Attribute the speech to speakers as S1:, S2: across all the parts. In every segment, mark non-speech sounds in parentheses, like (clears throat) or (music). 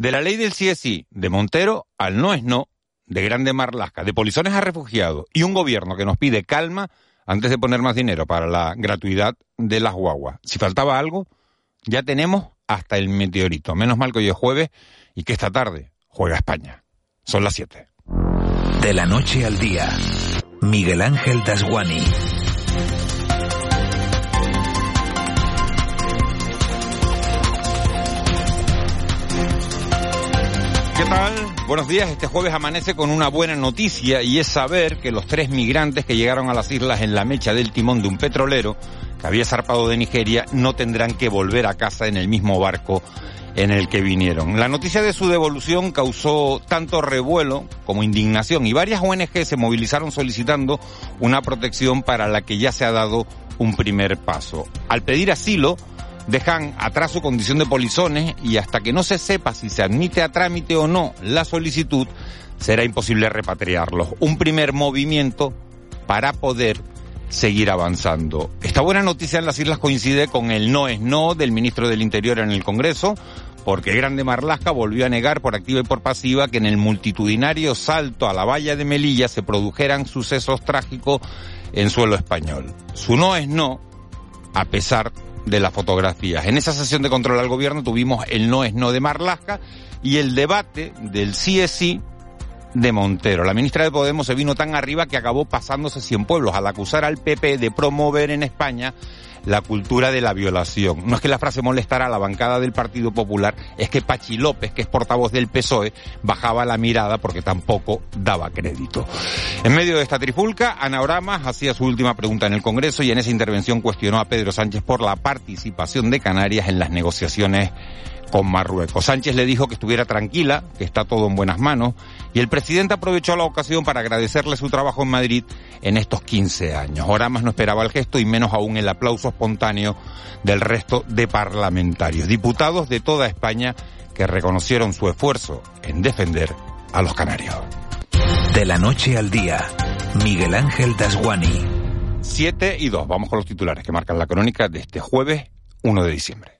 S1: De la ley del CSI, de Montero al no es no, de Grande Marlasca, de polizones a refugiados y un gobierno que nos pide calma antes de poner más dinero para la gratuidad de las guaguas. Si faltaba algo, ya tenemos hasta el meteorito. Menos mal que hoy es jueves y que esta tarde juega España. Son las 7.
S2: De la noche al día, Miguel Ángel Dasguani.
S1: ¿Qué tal? Buenos días. Este jueves amanece con una buena noticia y es saber que los tres migrantes que llegaron a las islas en la mecha del timón de un petrolero que había zarpado de Nigeria no tendrán que volver a casa en el mismo barco en el que vinieron. La noticia de su devolución causó tanto revuelo como indignación y varias ONG se movilizaron solicitando una protección para la que ya se ha dado un primer paso. Al pedir asilo, dejan atrás su condición de polizones y hasta que no se sepa si se admite a trámite o no la solicitud, será imposible repatriarlos. Un primer movimiento para poder seguir avanzando. Esta buena noticia en las islas coincide con el no es no del ministro del Interior en el Congreso, porque Grande Marlasca volvió a negar por activa y por pasiva que en el multitudinario salto a la valla de Melilla se produjeran sucesos trágicos en suelo español. Su no es no, a pesar de las fotografías. En esa sesión de control al gobierno tuvimos el no es no de Marlasca y el debate del sí es sí de Montero. La ministra de Podemos se vino tan arriba que acabó pasándose cien pueblos al acusar al PP de promover en España la cultura de la violación. No es que la frase molestara a la bancada del Partido Popular, es que Pachi López, que es portavoz del PSOE, bajaba la mirada porque tampoco daba crédito. En medio de esta trifulca, Ana Oramas hacía su última pregunta en el Congreso y en esa intervención cuestionó a Pedro Sánchez por la participación de Canarias en las negociaciones con Marruecos. Sánchez le dijo que estuviera tranquila, que está todo en buenas manos, y el presidente aprovechó la ocasión para agradecerle su trabajo en Madrid en estos 15 años. Oramas no esperaba el gesto y menos aún el aplauso espontáneo del resto de parlamentarios, diputados de toda España que reconocieron su esfuerzo en defender a los canarios.
S2: De la noche al día, Miguel Ángel Dasguani.
S1: 7 y 2. Vamos con los titulares que marcan la crónica de este jueves 1 de diciembre.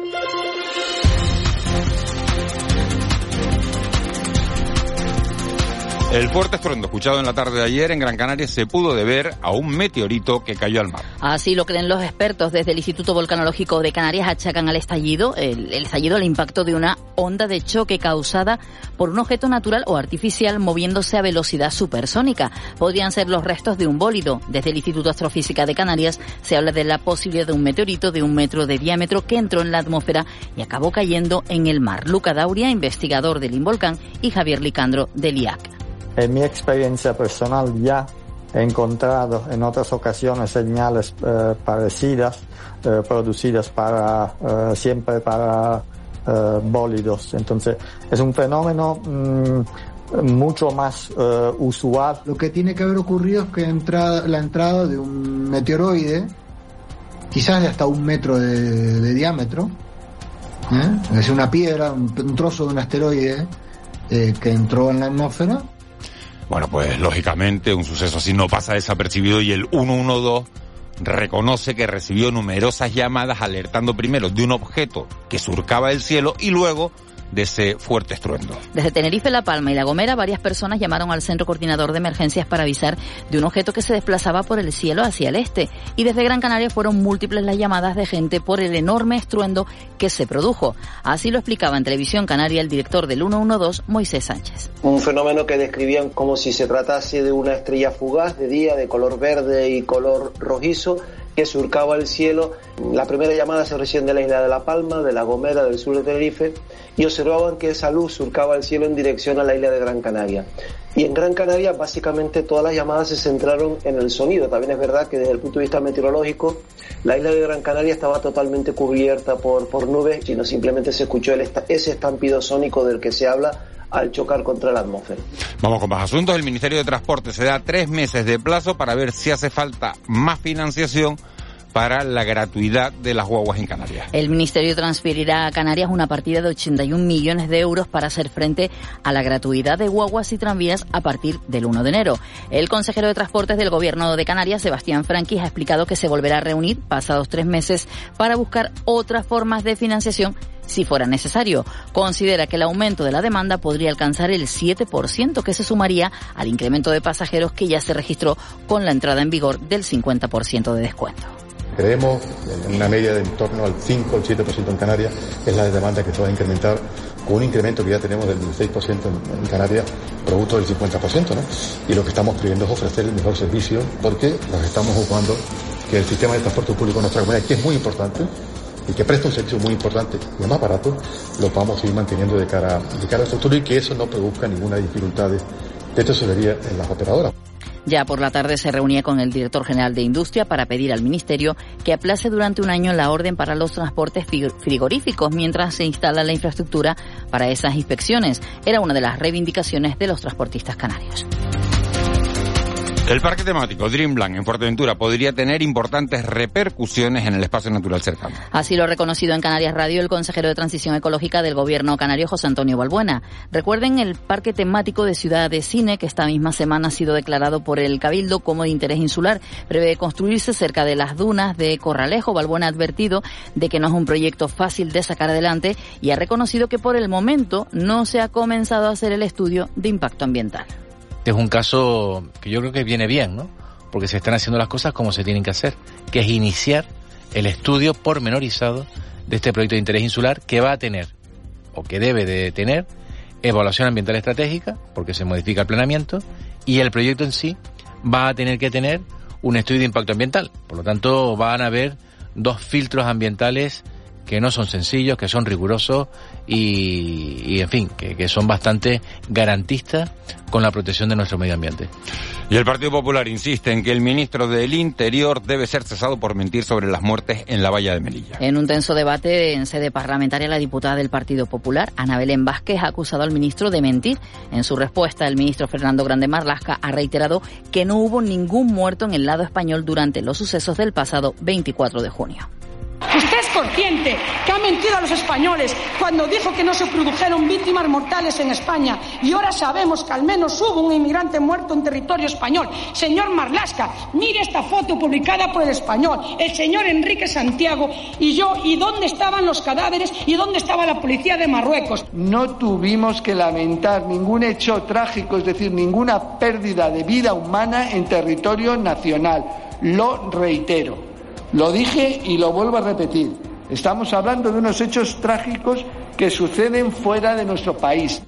S1: El fuerte estruendo escuchado en la tarde de ayer en Gran Canaria se pudo deber a un meteorito que cayó al mar.
S3: Así lo creen los expertos desde el Instituto Volcanológico de Canarias achacan al estallido, el, estallido al impacto de una onda de choque causada por un objeto natural o artificial moviéndose a velocidad supersónica. Podrían ser los restos de un bólido. Desde el Instituto Astrofísica de Canarias se habla de la posibilidad de un meteorito de un metro de diámetro que entró en la atmósfera y acabó cayendo en el mar. Luca Dauria, investigador del Involcán, y Javier Licandro del IAC.
S4: En mi experiencia personal ya he encontrado en otras ocasiones señales eh, parecidas eh, producidas para eh, siempre para eh, bólidos. Entonces es un fenómeno mm, mucho más usual.
S5: Lo que tiene que haber ocurrido es que entrada, la entrada de un meteoroide, quizás de hasta un metro de, diámetro, es una piedra, un, trozo de un asteroide que entró en la atmósfera
S1: Bueno, pues lógicamente un suceso así no pasa desapercibido y el 112 reconoce que recibió numerosas llamadas alertando primero de un objeto que surcaba el cielo y luego de ese fuerte estruendo.
S3: Desde Tenerife, La Palma y La Gomera, varias personas llamaron al Centro Coordinador de Emergencias para avisar de un objeto que se desplazaba por el cielo hacia el este. Y desde Gran Canaria fueron múltiples las llamadas de gente por el enorme estruendo que se produjo. Así lo explicaba en Televisión Canaria el director del 112, Moisés Sánchez.
S6: Un fenómeno que describían como si se tratase de una estrella fugaz de día de color verde y color rojizo que surcaba el cielo. La primera llamada se recién de la isla de La Palma, de La Gomera, del sur de Tenerife, y observaban que esa luz surcaba el cielo en dirección a la isla de Gran Canaria. Y en Gran Canaria básicamente todas las llamadas se centraron en el sonido. También es verdad que desde el punto de vista meteorológico la isla de Gran Canaria estaba totalmente cubierta por, por nubes, sino simplemente se escuchó el, ese estampido sónico del que se habla al chocar contra la atmósfera.
S1: Vamos con más asuntos. El Ministerio de Transporte se da tres meses de plazo para ver si hace falta más financiación para la gratuidad de las guaguas en Canarias.
S3: El Ministerio transferirá a Canarias una partida de 81 millones de euros para hacer frente a la gratuidad de guaguas y tranvías a partir del 1 de enero. El consejero de Transportes del Gobierno de Canarias, Sebastián Franquis, ha explicado que se volverá a reunir pasados tres meses para buscar otras formas de financiación si fuera necesario. Considera que el aumento de la demanda podría alcanzar el 7%, que se sumaría al incremento de pasajeros que ya se registró con la entrada en vigor del 50% de descuento.
S7: Creemos en una media de en torno al 5 o el 7% en Canarias, es la demanda que se va a incrementar con un incremento que ya tenemos del 16% en, Canarias, producto del 50%, ¿no? Y lo que estamos pidiendo es ofrecer el mejor servicio porque nos estamos ocupando que el sistema de transporte público en nuestra comunidad, que es muy importante, y que presta un servicio muy importante y más barato, lo vamos a seguir manteniendo de cara, de cara al futuro y que eso no produzca ninguna dificultad de tesorería en las operadoras.
S3: Ya por la tarde se reunía con el director general de Industria para pedir al Ministerio que aplace durante un año la orden para los transportes frigoríficos mientras se instala la infraestructura para esas inspecciones. Era una de las reivindicaciones de los transportistas canarios.
S1: El parque temático Dreamland en Fuerteventura podría tener importantes repercusiones en el espacio natural cercano.
S3: Así lo ha reconocido en Canarias Radio el consejero de Transición Ecológica del Gobierno canario, José Antonio Balbuena. Recuerden el parque temático de Ciudad de Cine, que esta misma semana ha sido declarado por el Cabildo como de interés insular. Prevé construirse cerca de las dunas de Corralejo. Balbuena ha advertido de que no es un proyecto fácil de sacar adelante y ha reconocido que por el momento no se ha comenzado a hacer el estudio de impacto ambiental
S8: es un caso que yo creo que viene bien, ¿no? Porque se están haciendo las cosas como se tienen que hacer, que es iniciar el estudio pormenorizado de este proyecto de interés insular que va a tener, o que debe de tener, evaluación ambiental estratégica, porque se modifica el planeamiento, y el proyecto en sí va a tener que tener un estudio de impacto ambiental. Por lo tanto, van a haber dos filtros ambientales que no son sencillos, que son rigurosos y, en fin, que, son bastante garantistas con la protección de nuestro medio ambiente.
S1: Y el Partido Popular insiste en que el ministro del Interior debe ser cesado por mentir sobre las muertes en la valla de Melilla.
S3: En un tenso debate en sede parlamentaria, la diputada del Partido Popular, Ana Belén Vázquez, ha acusado al ministro de mentir. En su respuesta, el ministro Fernando Grande Marlasca ha reiterado que no hubo ningún muerto en el lado español durante los sucesos del pasado 24 de junio.
S9: Usted es consciente que ha mentido a los españoles cuando dijo que no se produjeron víctimas mortales en España y ahora sabemos que al menos hubo un inmigrante muerto en territorio español. Señor Marlasca, mire esta foto publicada por el español, el señor Enrique Santiago y yo, y dónde estaban los cadáveres y dónde estaba la policía de Marruecos.
S10: No tuvimos que lamentar ningún hecho trágico, es decir, ninguna pérdida de vida humana en territorio nacional. Lo reitero. Lo dije y lo vuelvo a repetir. Estamos hablando de unos hechos trágicos que suceden fuera de nuestro país.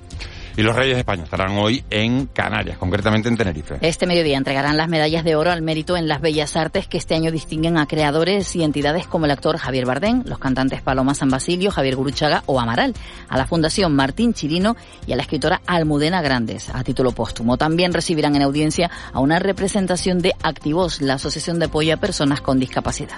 S1: Y los Reyes de España estarán hoy en Canarias, concretamente en Tenerife.
S3: Este mediodía entregarán las medallas de oro al mérito en las bellas artes que este año distinguen a creadores y entidades como el actor Javier Bardén, los cantantes Paloma San Basilio, Javier Guruchaga o Amaral, a la Fundación Martín Chirino y a la escritora Almudena Grandes, a título póstumo. También recibirán en audiencia a una representación de Activos, la Asociación de Apoyo a Personas con Discapacidad.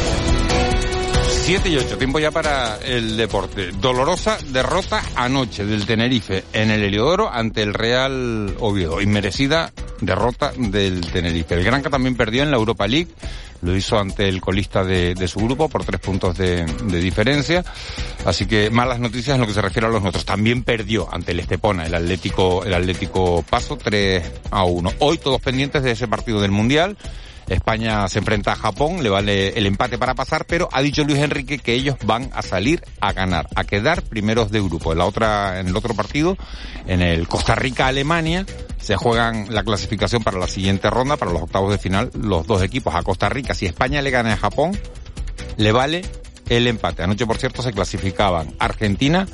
S1: 7 y 8, tiempo ya para el deporte. Dolorosa derrota anoche del Tenerife en el Heliodoro ante el Real Oviedo. Inmerecida derrota del Tenerife. El Granca también perdió en la Europa League. Lo hizo ante el colista de, su grupo por tres puntos de, diferencia. Así que malas noticias en lo que se refiere a los nuestros. También perdió ante el Estepona, el Atlético, el Atlético Paso 3 a 1. Hoy todos pendientes de ese partido del Mundial. España se enfrenta a Japón, le vale el empate para pasar, pero ha dicho Luis Enrique que ellos van a salir a ganar, a quedar primeros de grupo. En la otra, en el otro partido, en el Costa Rica-Alemania, se juegan la clasificación para la siguiente ronda, para los octavos de final, los dos equipos. A Costa Rica, si España le gana a Japón, le vale el empate. Anoche, por cierto, se clasificaban Argentina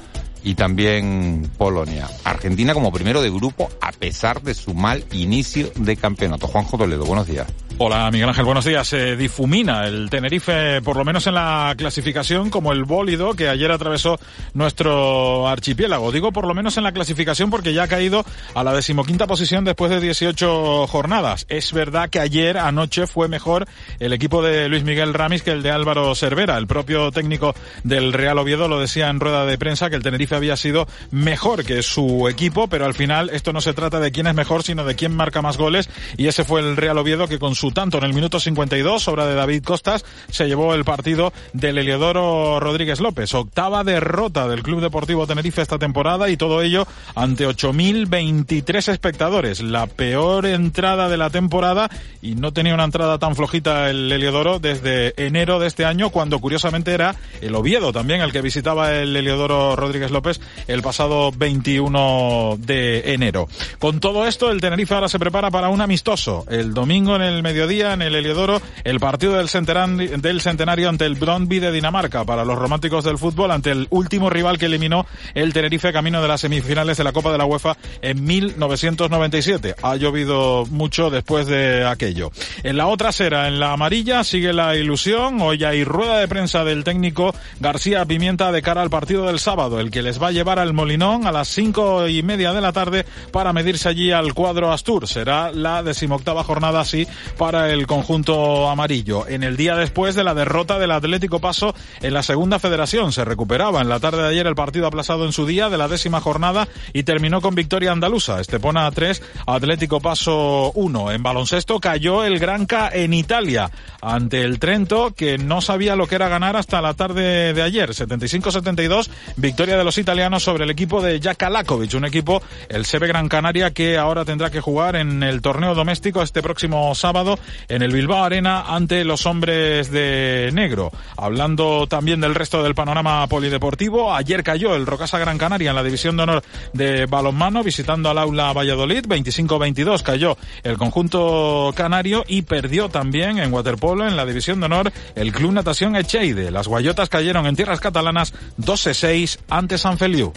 S1: y también Polonia. Argentina como primero de grupo a pesar de su mal inicio de campeonato. Juanjo Toledo, buenos días.
S11: Hola Miguel Ángel, buenos días. Se difumina el Tenerife, por lo menos en la clasificación, como el bólido que ayer atravesó nuestro archipiélago. Digo por lo menos en la clasificación porque ya ha caído a la decimoquinta posición después de 18 jornadas. Es verdad que ayer, anoche, fue mejor el equipo de Luis Miguel Ramis que el de Álvaro Cervera. El propio técnico del Real Oviedo lo decía en rueda de prensa que el Tenerife había sido mejor que su equipo, pero al final esto no se trata de quién es mejor, sino de quién marca más goles. Y ese fue el Real Oviedo que con su tanto en el minuto 52, obra de David Costas, se llevó el partido del Heliodoro Rodríguez López. Octava derrota del Club Deportivo Tenerife esta temporada y todo ello ante 8.023 espectadores. La peor entrada de la temporada y no tenía una entrada tan flojita el Heliodoro desde enero de este año, cuando curiosamente era el Oviedo también el que visitaba el Heliodoro Rodríguez López el pasado 21 de enero. Con todo esto, el Tenerife ahora se prepara para un amistoso. El domingo en el mediodía, en el Heliodoro, el partido del del centenario ante el Brondby de Dinamarca. Para los románticos del fútbol, ante el último rival que eliminó el Tenerife camino de las semifinales de la Copa de la UEFA en 1997. Ha llovido mucho después de aquello. En la otra sera, en la amarilla, sigue la ilusión. Hoy hay rueda de prensa del técnico García Pimienta de cara al partido del sábado, el que les va a llevar al Molinón a las cinco y media de la tarde para medirse allí al cuadro Astur. Será la decimoctava jornada así para el conjunto amarillo. En el día después de la derrota del Atlético Paso en la segunda federación, se recuperaba en la tarde de ayer el partido aplazado en su día de la décima jornada y terminó con victoria andaluza. Estepona 3, Atlético Paso 1. En baloncesto cayó el Granca en Italia ante el Trento que no sabía lo que era ganar hasta la tarde de ayer. 75-72, victoria de los italianos sobre el equipo de Jaka Lakovic, un equipo, el Sebe Gran Canaria, que ahora tendrá que jugar en el torneo doméstico este próximo sábado en el Bilbao Arena ante los hombres de negro. Hablando también del resto del panorama polideportivo, ayer cayó el Rocasa Gran Canaria en la división de honor de balonmano visitando al aula Valladolid, 25-22 cayó el conjunto canario y perdió también en waterpolo en la división de honor el Club Natación Echeide. Las guayotas cayeron en tierras catalanas 12-6 ante San Feliu.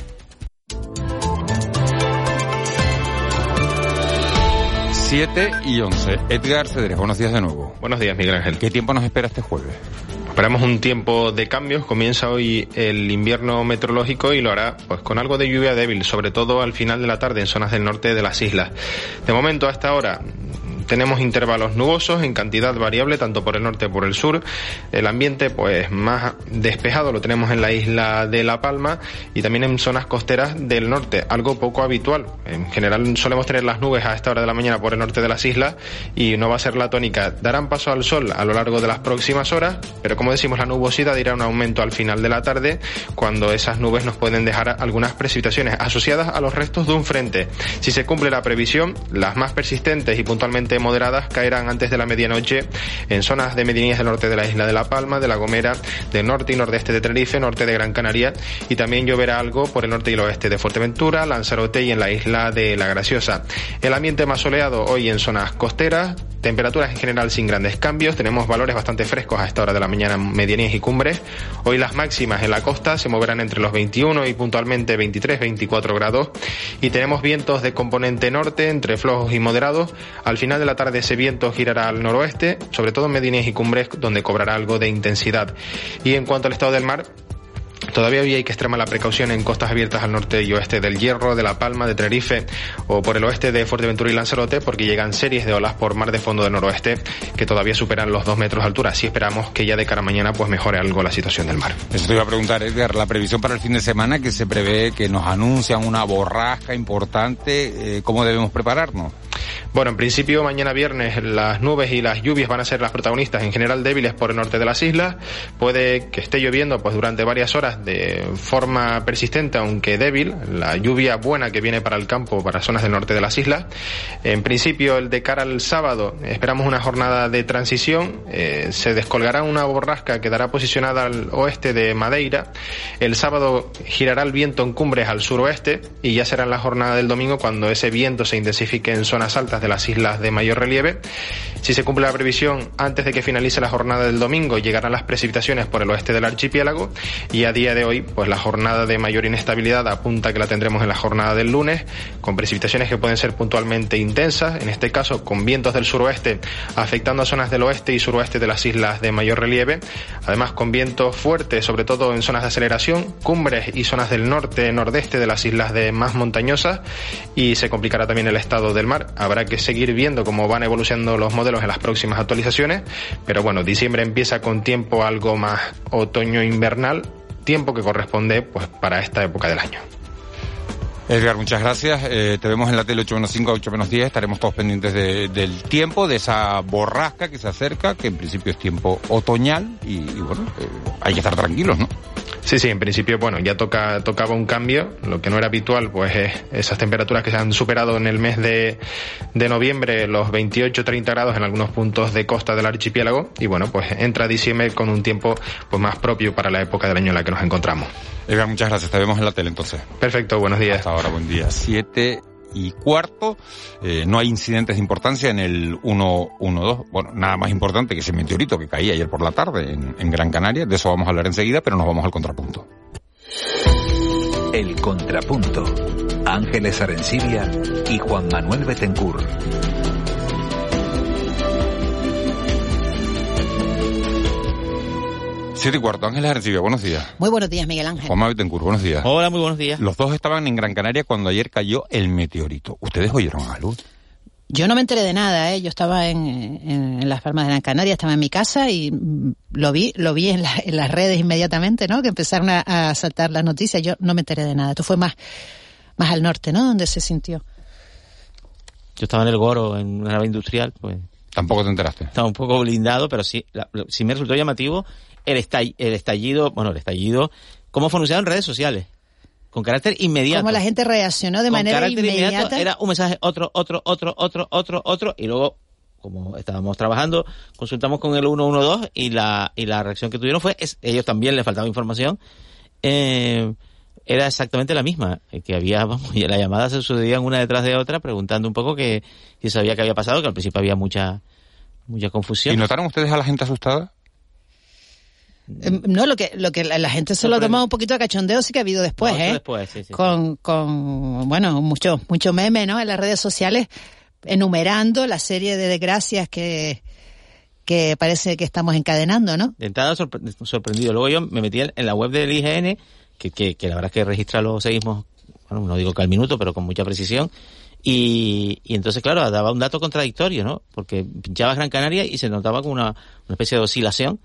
S1: 7 y 11. Edgar Cedrés, buenos días de nuevo.
S12: Buenos días, Miguel Ángel.
S1: ¿Qué tiempo nos espera este jueves?
S12: Esperamos un tiempo de cambios. Comienza hoy el invierno meteorológico y lo hará pues con algo de lluvia débil, sobre todo al final de la tarde en zonas del norte de las islas. De momento, hasta ahora, tenemos intervalos nubosos en cantidad variable tanto por el norte como por el sur. El ambiente pues más despejado lo tenemos en la isla de La Palma y también en zonas costeras del norte, algo poco habitual. En general solemos tener las nubes a esta hora de la mañana por el norte de las islas y no va a ser la tónica. Darán paso al sol a lo largo de las próximas horas, pero como decimos la nubosidad irá un aumento al final de la tarde cuando esas nubes nos pueden dejar algunas precipitaciones asociadas a los restos de un frente. Si se cumple la previsión, las más persistentes y puntualmente moderadas caerán antes de la medianoche en zonas de medianías del norte de la isla de La Palma, de La Gomera, del norte y nordeste de Tenerife, norte de Gran Canaria y también lloverá algo por el norte y el oeste de Fuerteventura, Lanzarote y en la isla de La Graciosa. El ambiente más soleado hoy en zonas costeras, temperaturas en general sin grandes cambios, tenemos valores bastante frescos a esta hora de la mañana medianías y cumbres. Hoy las máximas en la costa se moverán entre los 21 y puntualmente 23-24 grados y tenemos vientos de componente norte entre flojos y moderados. Al final de la tarde ese viento girará al noroeste, sobre todo en medianías y cumbres donde cobrará algo de intensidad. Y en cuanto al estado del mar, Todavía hay que extremar la precaución en costas abiertas al norte y oeste del Hierro, de La Palma, de Tenerife o por el oeste de Fuerteventura y Lanzarote porque llegan series de olas por mar de fondo del noroeste que todavía superan los dos metros de altura. Así esperamos que ya de cara a mañana pues mejore algo la situación del mar.
S1: Eso te iba a preguntar, Edgar, la previsión para el fin de semana que se prevé que nos anuncian una borrasca importante, eh, ¿cómo debemos prepararnos?
S12: Bueno, en principio mañana viernes las nubes y las lluvias van a ser las protagonistas, en general débiles por el norte de las islas. Puede que esté lloviendo pues durante varias horas de forma persistente, aunque débil, la lluvia buena que viene para el campo, para zonas del norte de las islas. En principio, el de cara al sábado, esperamos una jornada de transición. Eh, se descolgará una borrasca que dará posicionada al oeste de Madeira. El sábado girará el viento en cumbres al suroeste y ya será en la jornada del domingo cuando ese viento se intensifique en zonas altas de las islas de mayor relieve. Si se cumple la previsión, antes de que finalice la jornada del domingo, llegarán las precipitaciones por el oeste del archipiélago y a día de hoy, pues la jornada de mayor inestabilidad apunta que la tendremos en la jornada del lunes, con precipitaciones que pueden ser puntualmente intensas, en este caso con vientos del suroeste afectando a zonas del oeste y suroeste de las islas de mayor relieve, además con vientos fuertes, sobre todo en zonas de aceleración, cumbres y zonas del norte, nordeste de las islas de más montañosas y se complicará también el estado del mar. Habrá que seguir viendo cómo van evolucionando los modelos en las próximas actualizaciones, pero bueno, diciembre empieza con tiempo algo más otoño-invernal, tiempo que corresponde pues para esta época del año.
S1: Edgar, muchas gracias. Eh, te vemos en la tele 8 menos 5 a 8 menos 10. Estaremos todos pendientes del tiempo, de esa borrasca que se acerca, que en principio es tiempo otoñal y, bueno, eh, hay que estar tranquilos, ¿no?
S12: Sí, sí, en principio, bueno, ya toca, tocaba un cambio. Lo que no era habitual, pues es esas temperaturas que se han superado en el mes de, de noviembre, los 28-30 grados en algunos puntos de costa del archipiélago. Y bueno, pues entra diciembre con un tiempo pues más propio para la época del año en la que nos encontramos.
S1: Edgar, muchas gracias. Te vemos en la tele entonces.
S12: Perfecto, buenos días.
S1: Hasta ahora, buen día. Siete y cuarto. Eh, no hay incidentes de importancia en el 112. Bueno, nada más importante que ese meteorito que caía ayer por la tarde en, Gran Canaria. De eso vamos a hablar enseguida, pero nos vamos al contrapunto.
S2: El contrapunto. Ángeles Arencibia y Juan Manuel Betencur.
S1: Siete y cuarto, Ángeles Arencibia, buenos días.
S13: Muy buenos días, Miguel Ángel.
S1: Juan Betancourt, buenos días.
S14: Hola, muy buenos días.
S1: Los dos estaban en Gran Canaria cuando ayer cayó el meteorito. ¿Ustedes oyeron algo?
S13: Yo no me enteré de nada, ¿eh? Yo estaba en, en, en, las Palmas de Gran Canaria, estaba en mi casa y mm, lo vi, lo vi en, la, en las redes inmediatamente, ¿no? Que empezaron a, a, saltar las noticias. Yo no me enteré de nada. Esto fue más, más al norte, ¿no? Donde se sintió.
S14: Yo estaba en el Goro, en una nave industrial, pues.
S1: Tampoco te enteraste.
S14: Estaba un poco blindado, pero sí, la, sí me resultó llamativo el, estall, el estallido, bueno, el estallido, cómo fue anunciado en redes sociales. Con carácter inmediato.
S13: Como la gente reaccionó de
S14: con
S13: manera
S14: carácter
S13: inmediata.
S14: Inmediato, era un mensaje, otro, otro, otro, otro, otro, otro, y luego, como estábamos trabajando, consultamos con el 112 y la, y la reacción que tuvieron fue, es, ellos también les faltaba información, eh, era exactamente la misma, que había, (laughs) vamos, y las llamadas se sucedían una detrás de otra preguntando un poco que si sabía qué había pasado, que al principio había mucha, mucha confusión.
S1: ¿Y notaron ustedes a la gente asustada?
S13: No, lo que, lo que la, la gente se lo ha tomado un poquito de cachondeo sí que ha habido después,
S14: No,
S13: ¿eh?
S14: después, sí, sí,
S13: con, con, bueno, mucho, mucho meme, ¿no? En las redes sociales, enumerando la serie de desgracias que, que parece que estamos encadenando, ¿no?
S14: De entrada sorpre sorprendido. Luego yo me metí en la web del IGN, que, que, que la verdad es que registra los seísmos, bueno, no digo que al minuto, pero con mucha precisión. Y, y entonces, claro, daba un dato contradictorio, ¿no? Porque pinchabas Gran Canaria y se notaba como una, una especie de oscilación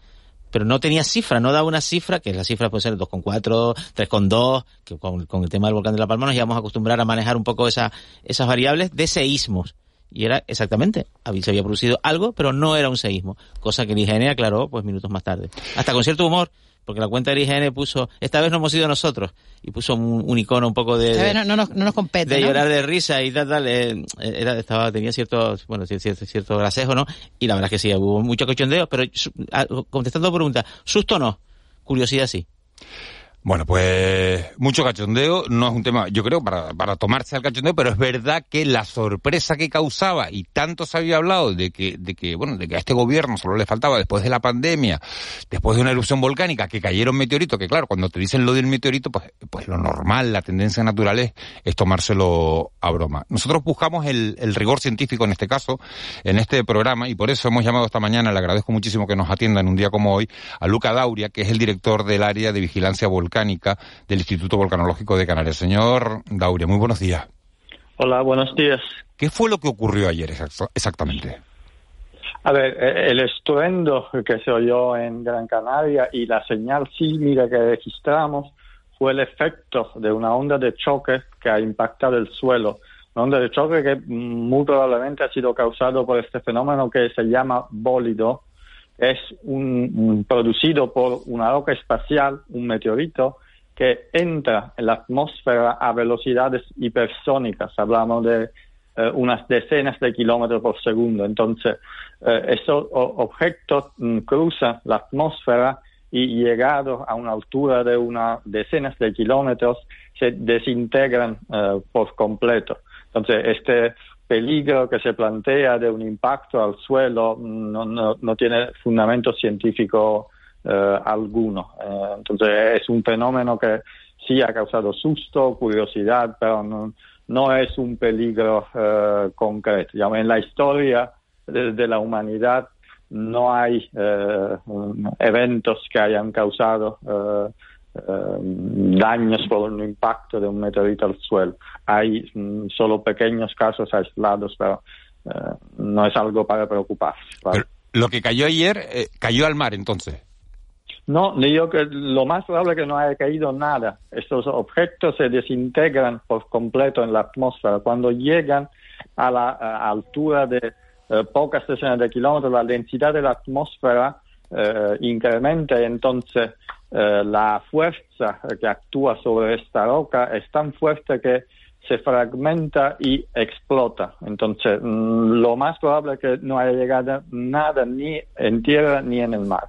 S14: pero no tenía cifra, no daba una cifra, que la cifra puede ser 2,4, 3,2, que con, con, el tema del volcán de La Palma nos íbamos a acostumbrar a manejar un poco esa, esas variables de seísmos. Y era exactamente, se había producido algo, pero no era un seísmo, cosa que el IGN aclaró pues minutos más tarde. Hasta con cierto humor, porque la cuenta del IGN puso, esta vez no hemos sido nosotros, y puso un, un icono un poco de...
S13: de no, no, nos, no, nos, compete,
S14: De
S13: ¿no?
S14: llorar de risa y tal, tal, eh, era, estaba, tenía cierto, bueno, cierto, cierto gracejo, ¿no? Y la verdad es que sí, hubo mucho cochondeo, pero contestando preguntas, susto no, curiosidad sí.
S1: Bueno, pues mucho cachondeo, no es un tema, yo creo, para, para tomarse al cachondeo, pero es verdad que la sorpresa que causaba, y tanto se había hablado de que, de que, bueno, de que a este gobierno solo le faltaba después de la pandemia, después de una erupción volcánica, que cayeron meteoritos, que claro, cuando te dicen lo del meteorito, pues, pues lo normal, la tendencia natural es, es tomárselo a broma. Nosotros buscamos el, el rigor científico en este caso, en este programa, y por eso hemos llamado esta mañana, le agradezco muchísimo que nos atienda en un día como hoy, a Luca Dauria, que es el director del área de vigilancia volcánica volcánica del Instituto Volcanológico de Canarias. Señor Dauria, muy buenos días.
S15: Hola, buenos días.
S1: ¿Qué fue lo que ocurrió ayer exactamente?
S15: A ver, el estruendo que se oyó en Gran Canaria y la señal sísmica que registramos fue el efecto de una onda de choque que ha impactado el suelo. Una onda de choque que muy probablemente ha sido causado por este fenómeno que se llama bólido, es un, producido por una roca espacial, un meteorito, que entra en la atmósfera a velocidades hipersónicas. Hablamos de eh, unas decenas de kilómetros por segundo. Entonces, eh, esos objetos mm, cruzan la atmósfera y llegados a una altura de unas decenas de kilómetros se desintegran eh, por completo. Entonces, este peligro que se plantea de un impacto al suelo no, no, no tiene fundamento científico eh, alguno. Eh, entonces es un fenómeno que sí ha causado susto, curiosidad, pero no, es un peligro eh, concreto. En la historia de, de, la humanidad no hay eh, eventos que hayan causado daños por un impacto de un meteorito al suelo. Hay mm, solo pequeños casos aislados, pero eh, no es algo para preocuparse. ¿vale?
S1: lo que cayó ayer cayó al mar entonces.
S15: No, digo que lo más probable es que no haya caído nada. Estos objetos se desintegran por completo en la atmósfera. Cuando llegan a la a altura de eh, pocas decenas de kilómetros, la densidad de la atmósfera eh, incrementa y entonces eh, la fuerza que actúa sobre esta roca es tan fuerte que se fragmenta y explota. Entonces, mm, lo más probable es que no haya llegado nada ni en tierra ni en el mar.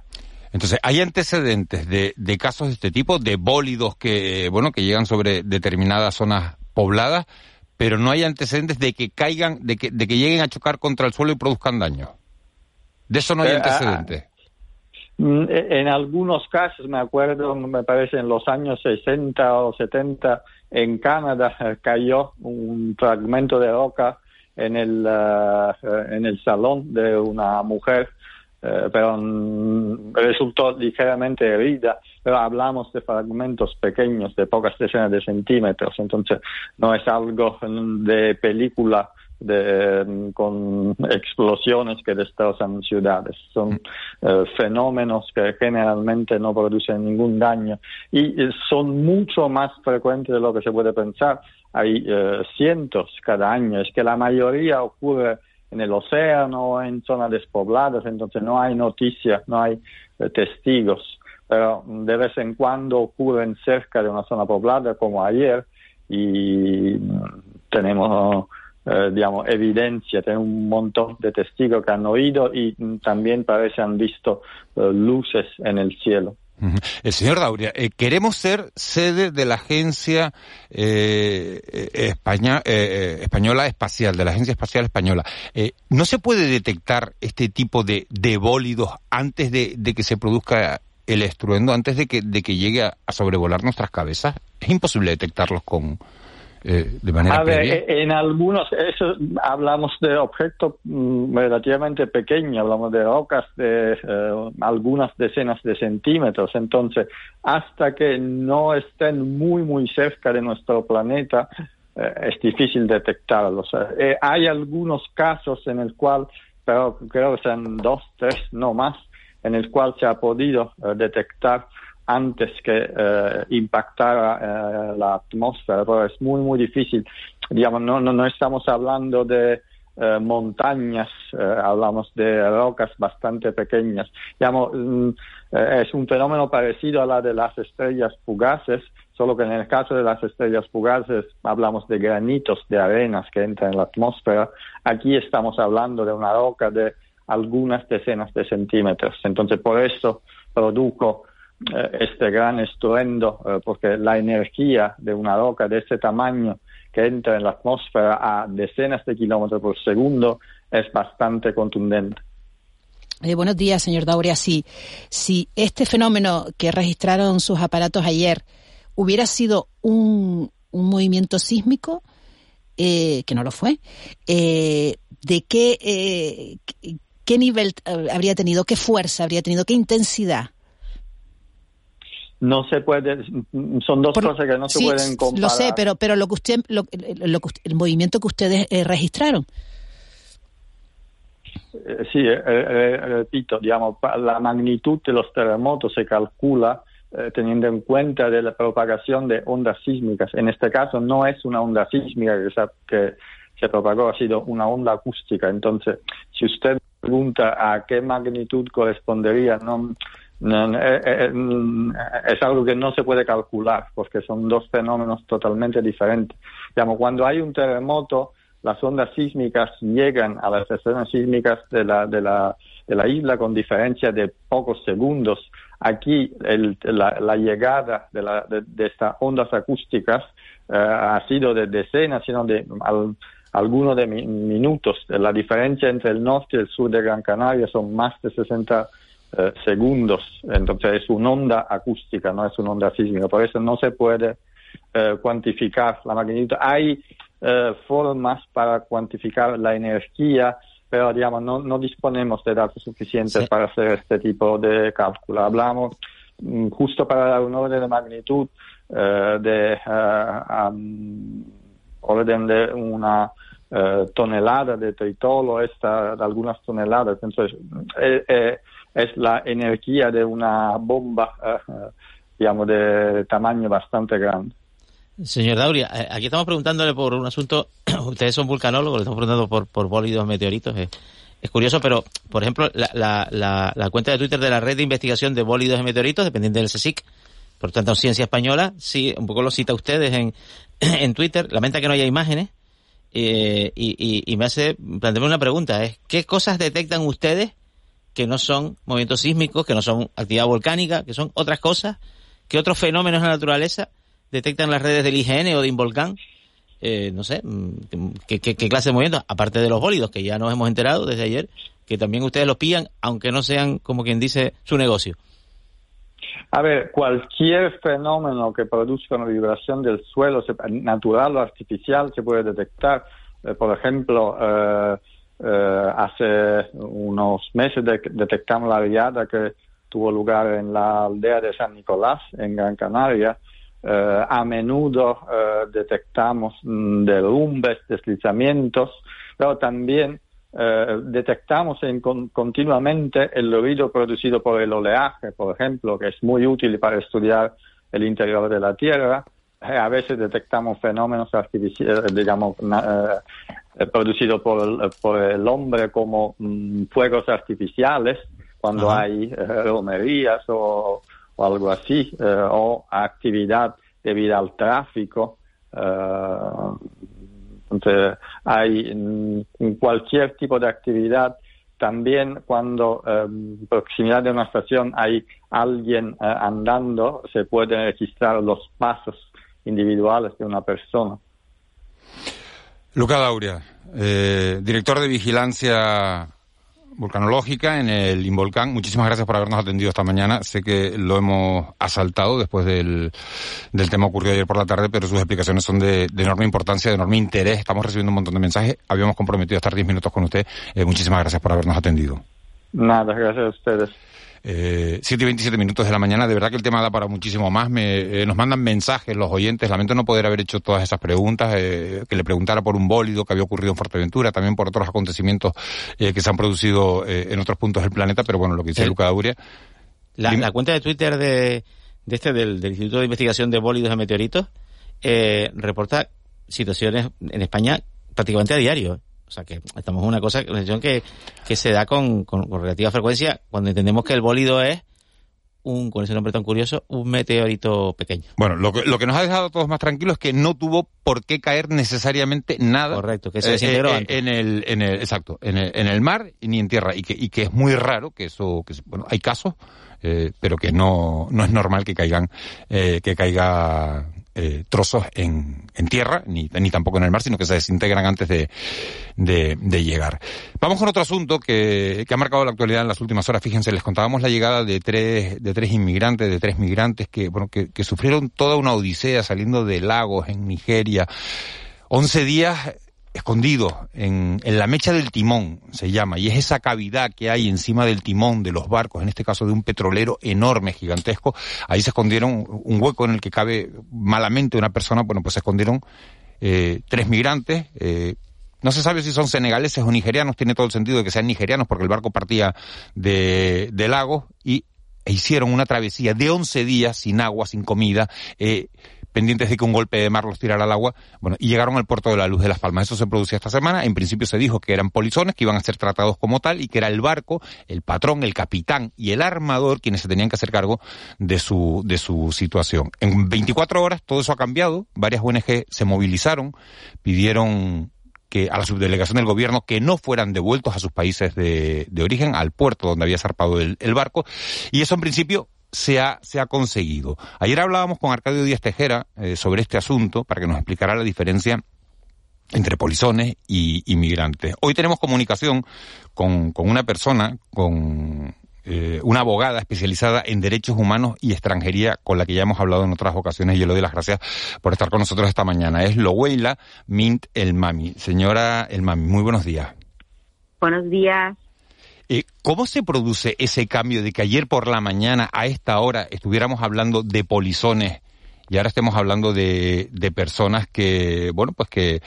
S1: Entonces, ¿hay antecedentes de, de, casos de este tipo, de bólidos que, bueno, que llegan sobre determinadas zonas pobladas, pero no hay antecedentes de que caigan, de que, de que lleguen a chocar contra el suelo y produzcan daño? De eso no hay antecedentes.
S15: Eh, en algunos casos, me acuerdo, me parece en los años 60 o 70, en Canadá eh, cayó un fragmento de roca en el, uh, en el salón de una mujer eh, pero mm, resultó ligeramente herida, pero hablamos de fragmentos pequeños de pocas decenas de centímetros, entonces no es algo de película de, mm, con explosiones que destrozan ciudades. Son eh, fenómenos que generalmente no producen ningún daño y son mucho más frecuentes de lo que se puede pensar. Hay eh, cientos cada año, es que la mayoría ocurre en el océano, en zonas despobladas, entonces no hay noticias, no hay eh, testigos, pero de vez en cuando ocurren cerca de una zona poblada como ayer y mm, tenemos, eh, digamos, evidencia, tenemos un montón de testigos que han oído y mm, también parece han visto eh, luces en el cielo.
S1: El señor Dauria, eh, queremos ser sede de la Agencia eh, España, eh, Española Espacial, de la Agencia Espacial Española. Eh, ¿No se puede detectar este tipo de, de bólidos antes de, que se produzca el estruendo, antes de que, de que llegue a sobrevolar nuestras cabezas? ¿Es imposible detectarlos con, eh, de manera
S15: a ver, en algunos, eso, hablamos de objetos mm, relativamente pequeños, hablamos de rocas de eh, algunas decenas de centímetros, entonces hasta que no estén muy muy cerca de nuestro planeta eh, es difícil detectarlos. Hay algunos casos en el cual, pero creo que sean dos, tres, no más, en el cual se ha podido detectar antes que eh, impactara eh, la atmósfera, pero es muy, muy difícil. Digamos, no, no, no estamos hablando de eh, montañas, hablamos de rocas bastante pequeñas. Digamos, mm, es un fenómeno parecido a la de las estrellas fugaces, solo que en el caso de las estrellas fugaces hablamos de granitos de arenas que entran en la atmósfera. Aquí estamos hablando de una roca de algunas decenas de centímetros. Entonces, por eso produjo este gran estruendo, eh, porque la energía de una roca de ese tamaño que entra en la atmósfera a decenas de kilómetros por segundo es bastante contundente.
S13: Eh, buenos días, señor Dauria. Si, si este fenómeno que registraron sus aparatos ayer hubiera sido un, un movimiento sísmico, eh, que no lo fue, eh, ¿de qué, eh, qué nivel habría tenido, qué fuerza habría tenido, qué intensidad?
S15: No se puede son dos Por, cosas que no
S13: sí,
S15: se pueden comparar
S13: lo sé pero pero lo que usted lo, lo que el movimiento que ustedes eh, registraron.
S15: Eh, sí eh, eh, repito digamos la magnitud de los terremotos se calcula teniendo en cuenta de la propagación de ondas sísmicas. En este caso no es una onda sísmica que se, que se propagó ha sido una onda acústica. Entonces si usted pregunta a qué magnitud correspondería no no, eh, eh, es algo que no se puede calcular porque son dos fenómenos totalmente diferentes. Cuando hay un terremoto, las ondas sísmicas llegan a las estaciones sísmicas de la, de la, de la isla con diferencia de pocos segundos. Aquí el, la, la, llegada de, la, de, estas ondas acústicas eh, ha sido de decenas, sino de al, algunos de minutos. La diferencia entre el norte y el sur de Gran Canaria son más de 60 eh, segundos. Entonces es una onda acústica, no es una onda sísmica. Por eso no se puede eh, cuantificar la magnitud. Hay eh, formas para cuantificar la energía, pero digamos no, no disponemos de datos suficientes para hacer este tipo de cálculo. Hablamos mm, justo para dar un orden de magnitud de orden de una tonelada de tritolo, esta, de algunas toneladas. Entonces, es la energía de una bomba, digamos, de tamaño bastante grande.
S14: Señor Dauria, eh, aquí estamos preguntándole por un asunto, (clears throat) ustedes son vulcanólogos, le estamos preguntando por, por bólidos meteoritos. Es, curioso, pero, por ejemplo, la, la, cuenta de Twitter de la Red de Investigación de Bólidos y Meteoritos, dependiente del CSIC, por tanto, Ciencia Española, sí, un poco lo cita ustedes en, (clears throat) en Twitter, lamenta que no haya imágenes, eh, y, y, me hace plantearme una pregunta, ¿qué cosas detectan ustedes que no son movimientos sísmicos, que no son actividad volcánica, que son otras cosas, que otros fenómenos de la naturaleza detectan las redes del IGN o de Involcán. Eh, no sé, mm, ¿qué, qué, clase de movimientos, aparte de los bólidos, que ya nos hemos enterado desde ayer, que también ustedes los pillan, aunque no sean, como quien dice, su negocio.
S15: A ver, cualquier fenómeno que produzca una vibración del suelo, natural o artificial, se puede detectar. Eh, por ejemplo, eh, eh, hace unos meses detectamos la riada que tuvo lugar en la aldea de San Nicolás, en Gran Canaria. Eh, a menudo eh, detectamos mm, derrumbes, deslizamientos, pero también detectamos continuamente el ruido producido por el oleaje, por ejemplo, que es muy útil para estudiar el interior de la Tierra. A veces detectamos fenómenos artificiales, digamos, eh, producido por el, por el hombre como mm, fuegos artificiales cuando hay eh, romerías o, algo así, eh, o actividad debido al tráfico. entonces, hay mm, cualquier tipo de actividad también cuando en proximidad de una estación hay alguien andando, se pueden registrar los pasos individuales de una persona.
S1: Luca Dauria, eh, director de vigilancia volcanológica en el Involcán. Muchísimas gracias por habernos atendido esta mañana. Sé que lo hemos asaltado después del, del tema ocurrido ayer por la tarde, pero sus explicaciones son de, enorme importancia, de enorme interés. Estamos recibiendo un montón de mensajes. Habíamos comprometido a estar 10 minutos con usted. Eh, muchísimas gracias por habernos atendido.
S15: Nada, gracias a ustedes.
S1: Eh, 7 y 27 minutos de la mañana. De verdad que el tema da para muchísimo más. Me, eh, nos mandan mensajes los oyentes. Lamento no poder haber hecho todas esas preguntas. Eh, que le preguntara por un bólido que había ocurrido en Fuerteventura, también por otros acontecimientos eh, que se han producido en otros puntos del planeta. Pero bueno, lo que dice Luca Dauria.
S14: La, cuenta de Twitter de, de este, del, del, Instituto de Investigación de Bólidos y Meteoritos, reporta situaciones en España prácticamente a diario. O sea que estamos en una cosa, que, que se da con, con, relativa frecuencia cuando entendemos que el bólido es un, con ese nombre tan curioso, un meteorito pequeño.
S1: Bueno, lo que, lo que nos ha dejado a todos más tranquilos es que no tuvo por qué caer necesariamente nada.
S14: Correcto, que se desintegró
S1: eh, eh, En el, en el, exacto, en el, en el mar ni en tierra. Y que, y que es muy raro que eso, que, bueno, hay casos, eh, pero que no, no es normal que caigan, eh, que caiga eh, trozos en, en tierra, ni, ni, tampoco en el mar, sino que se desintegran antes de, de, llegar. Vamos con otro asunto que, que, ha marcado la actualidad en las últimas horas. Fíjense, les contábamos la llegada de tres, de tres inmigrantes, de tres migrantes que, bueno, que, que sufrieron toda una odisea saliendo de lagos en Nigeria. Once días escondido en, en, la mecha del timón, se llama, y es esa cavidad que hay encima del timón de los barcos, en este caso de un petrolero enorme, gigantesco, ahí se escondieron un hueco en el que cabe malamente una persona, bueno, pues se escondieron eh, tres migrantes, eh, no se sabe si son senegaleses o nigerianos, tiene todo el sentido de que sean nigerianos porque el barco partía de, de lagos y e hicieron una travesía de 11 días sin agua, sin comida, eh, pendientes de que un golpe de mar los tirara al agua, bueno, y llegaron al puerto de la Luz de las Palmas. Eso se producía esta semana. En principio se dijo que eran polizones, que iban a ser tratados como tal, y que era el barco, el patrón, el capitán y el armador quienes se tenían que hacer cargo de su, de su situación. En 24 horas todo eso ha cambiado. Varias ONG se movilizaron, pidieron que a la subdelegación del gobierno que no fueran devueltos a sus países de, de origen, al puerto donde había zarpado el, el barco, y eso en principio se ha, se ha conseguido. Ayer hablábamos con Arcadio Díaz Tejera eh, sobre este asunto para que nos explicara la diferencia entre polizones y inmigrantes. Hoy tenemos comunicación con, con una persona, con eh, una abogada especializada en derechos humanos y extranjería con la que ya hemos hablado en otras ocasiones y yo le doy las gracias por estar con nosotros esta mañana. Es Loweila Mint El Mami. Señora El Mami, muy buenos días.
S16: Buenos días.
S1: Eh, ¿Cómo se produce ese cambio de que ayer por la mañana a esta hora estuviéramos hablando de polizones y ahora estemos hablando de, de personas que, bueno, pues que,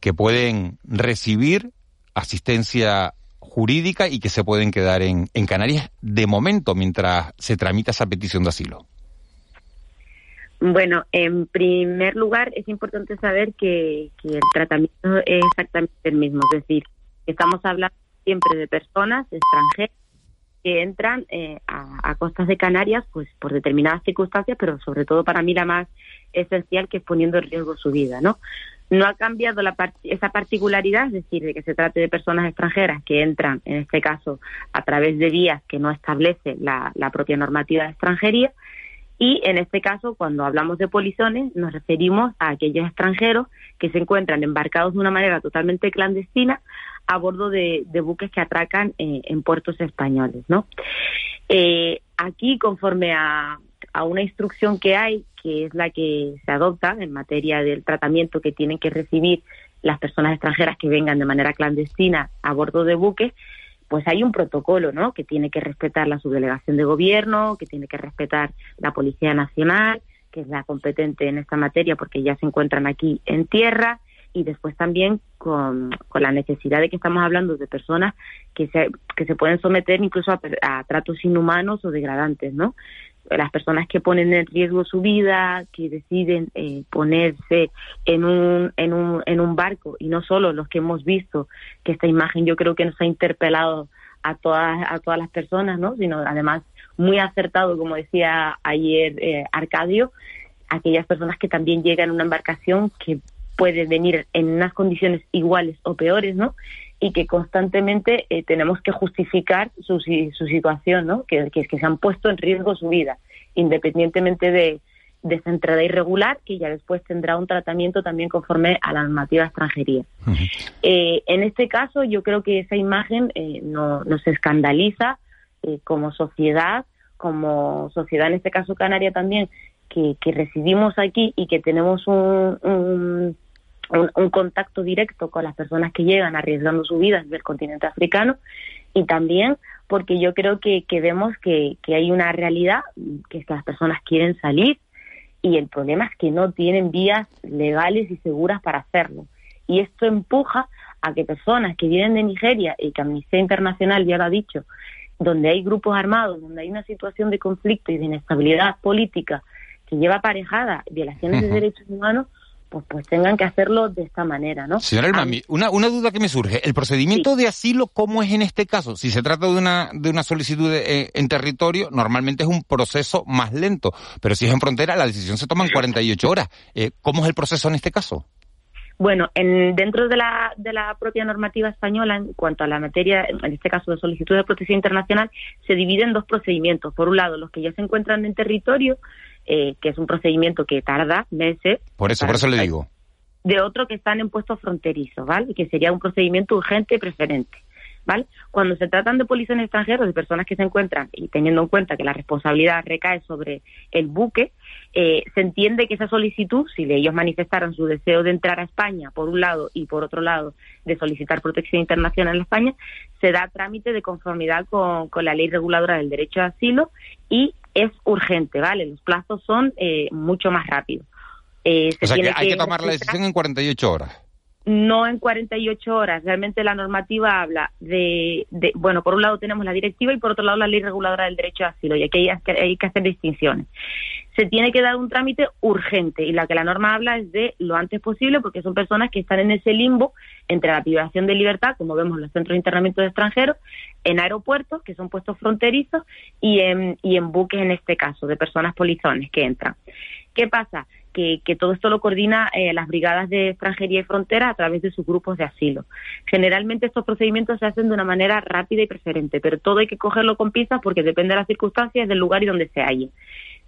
S1: que pueden recibir asistencia jurídica y que se pueden quedar en, en Canarias de momento mientras se tramita esa petición de asilo?
S16: Bueno, en primer lugar es importante saber que, que el tratamiento es exactamente el mismo, es decir, estamos hablando siempre de personas extranjeras que entran eh, a, costas de Canarias pues por determinadas circunstancias, pero sobre todo para mí la más esencial que es poniendo en riesgo su vida, ¿no? No ha cambiado la part esa particularidad, es decir, de que se trate de personas extranjeras que entran, en este caso, a través de vías que no establece la, la propia normativa de extranjería, y en este caso, cuando hablamos de polizones, nos referimos a aquellos extranjeros que se encuentran embarcados de una manera totalmente clandestina a bordo de, buques que atracan eh, en puertos españoles, ¿no? Eh, aquí, conforme a, a, una instrucción que hay, que es la que se adopta en materia del tratamiento que tienen que recibir las personas extranjeras que vengan de manera clandestina a bordo de buques, pues hay un protocolo, ¿no? Que tiene que respetar la subdelegación de gobierno, que tiene que respetar la Policía Nacional, que es la competente en esta materia porque ya se encuentran aquí en tierra, y después también con, con, la necesidad de que estamos hablando de personas que se, que se pueden someter incluso a, a tratos inhumanos o degradantes, ¿no? Las personas que ponen en riesgo su vida, que deciden eh, ponerse en un, en, un, en un barco, y no solo los que hemos visto, que esta imagen yo creo que nos ha interpelado a todas, a todas las personas, ¿no? Sino además muy acertado, como decía ayer eh, Arcadio, aquellas personas que también llegan a una embarcación que puede venir en unas condiciones iguales o peores, ¿no? Y que constantemente eh, tenemos que justificar su, su situación, ¿no? Que, que, que, se han puesto en riesgo su vida, independientemente de, de esa entrada irregular, que ya después tendrá un tratamiento también conforme a la normativa extranjería. Uh -huh. eh, en este caso, yo creo que esa imagen eh, no, nos escandaliza eh, como sociedad, como sociedad, en este caso canaria también, que, que residimos aquí y que tenemos un, un un, un, contacto directo con las personas que llegan arriesgando su vida del continente africano y también porque yo creo que, que vemos que, que, hay una realidad, que es que las personas quieren salir y el problema es que no tienen vías legales y seguras para hacerlo. Y esto empuja a que personas que vienen de Nigeria y que Amnistía Internacional ya lo ha dicho, donde hay grupos armados, donde hay una situación de conflicto y de inestabilidad política que lleva aparejada violaciones uh -huh. de derechos humanos, pues, pues tengan que hacerlo de esta manera, ¿no?
S1: Señora Elmami, una, una duda que me surge. ¿El procedimiento sí. de asilo cómo es en este caso? Si se trata de una, de una solicitud de, eh, en territorio, normalmente es un proceso más lento, pero si es en frontera, la decisión se toma en 48 horas. Eh, ¿Cómo es el proceso en este caso?
S16: Bueno, en, dentro de la, de la propia normativa española, en cuanto a la materia, en este caso de solicitud de protección internacional, se divide en dos procedimientos. Por un lado, los que ya se encuentran en territorio, eh, que es un procedimiento que tarda meses.
S1: Por eso, por eso le digo.
S16: De otro que están en puestos fronterizos, ¿vale? Que sería un procedimiento urgente y preferente. ¿Vale? Cuando se tratan de polizones extranjeros, de personas que se encuentran, y teniendo en cuenta que la responsabilidad recae sobre el buque, eh, se entiende que esa solicitud, si ellos manifestaran su deseo de entrar a España, por un lado, y por otro lado, de solicitar protección internacional en España, se da trámite de conformidad con, con la ley reguladora del derecho de asilo y es urgente, ¿vale? Los plazos son eh, mucho más rápidos.
S1: Eh, o sea que hay que, que tomar la decisión en 48 horas
S16: no en 48 horas. Realmente la normativa habla de, de, bueno, por un lado tenemos la directiva y por otro lado la ley reguladora del derecho de asilo y aquí hay que, hacer distinciones. Se tiene que dar un trámite urgente y la que la norma habla es de lo antes posible porque son personas que están en ese limbo entre la privación de libertad, como vemos en los centros de internamiento de extranjeros, en aeropuertos, que son puestos fronterizos, y en, y en buques en este caso, de personas polizones que entran. ¿Qué pasa? Que, todo esto lo coordina eh, las brigadas de extranjería y frontera a través de sus grupos de asilo. Generalmente estos procedimientos se hacen de una manera rápida y preferente, pero todo hay que cogerlo con pinzas porque depende de las circunstancias, del lugar y donde se halle.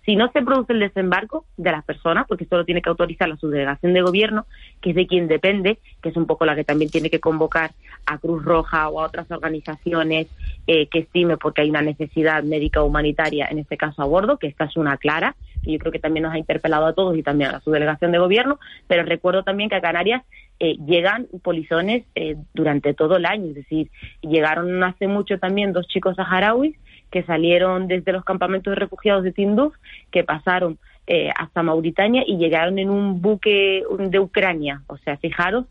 S16: Si no se produce el desembarco de las personas, porque esto lo tiene que autorizar la subdelegación de gobierno, que es de quien depende, que es un poco la que también tiene que convocar a Cruz Roja o a otras organizaciones eh, que estime porque hay una necesidad médica humanitaria, en este caso a bordo, que esta es una clara, que yo creo que también nos ha interpelado a todos y también a la subdelegación de gobierno, pero recuerdo también que a Canarias eh, llegan polizones eh, durante todo el año, es decir, llegaron hace mucho también dos chicos saharauis que salieron desde los campamentos de refugiados de Tinduf, que pasaron eh, hasta Mauritania y llegaron en un buque de Ucrania, o sea, fijaros,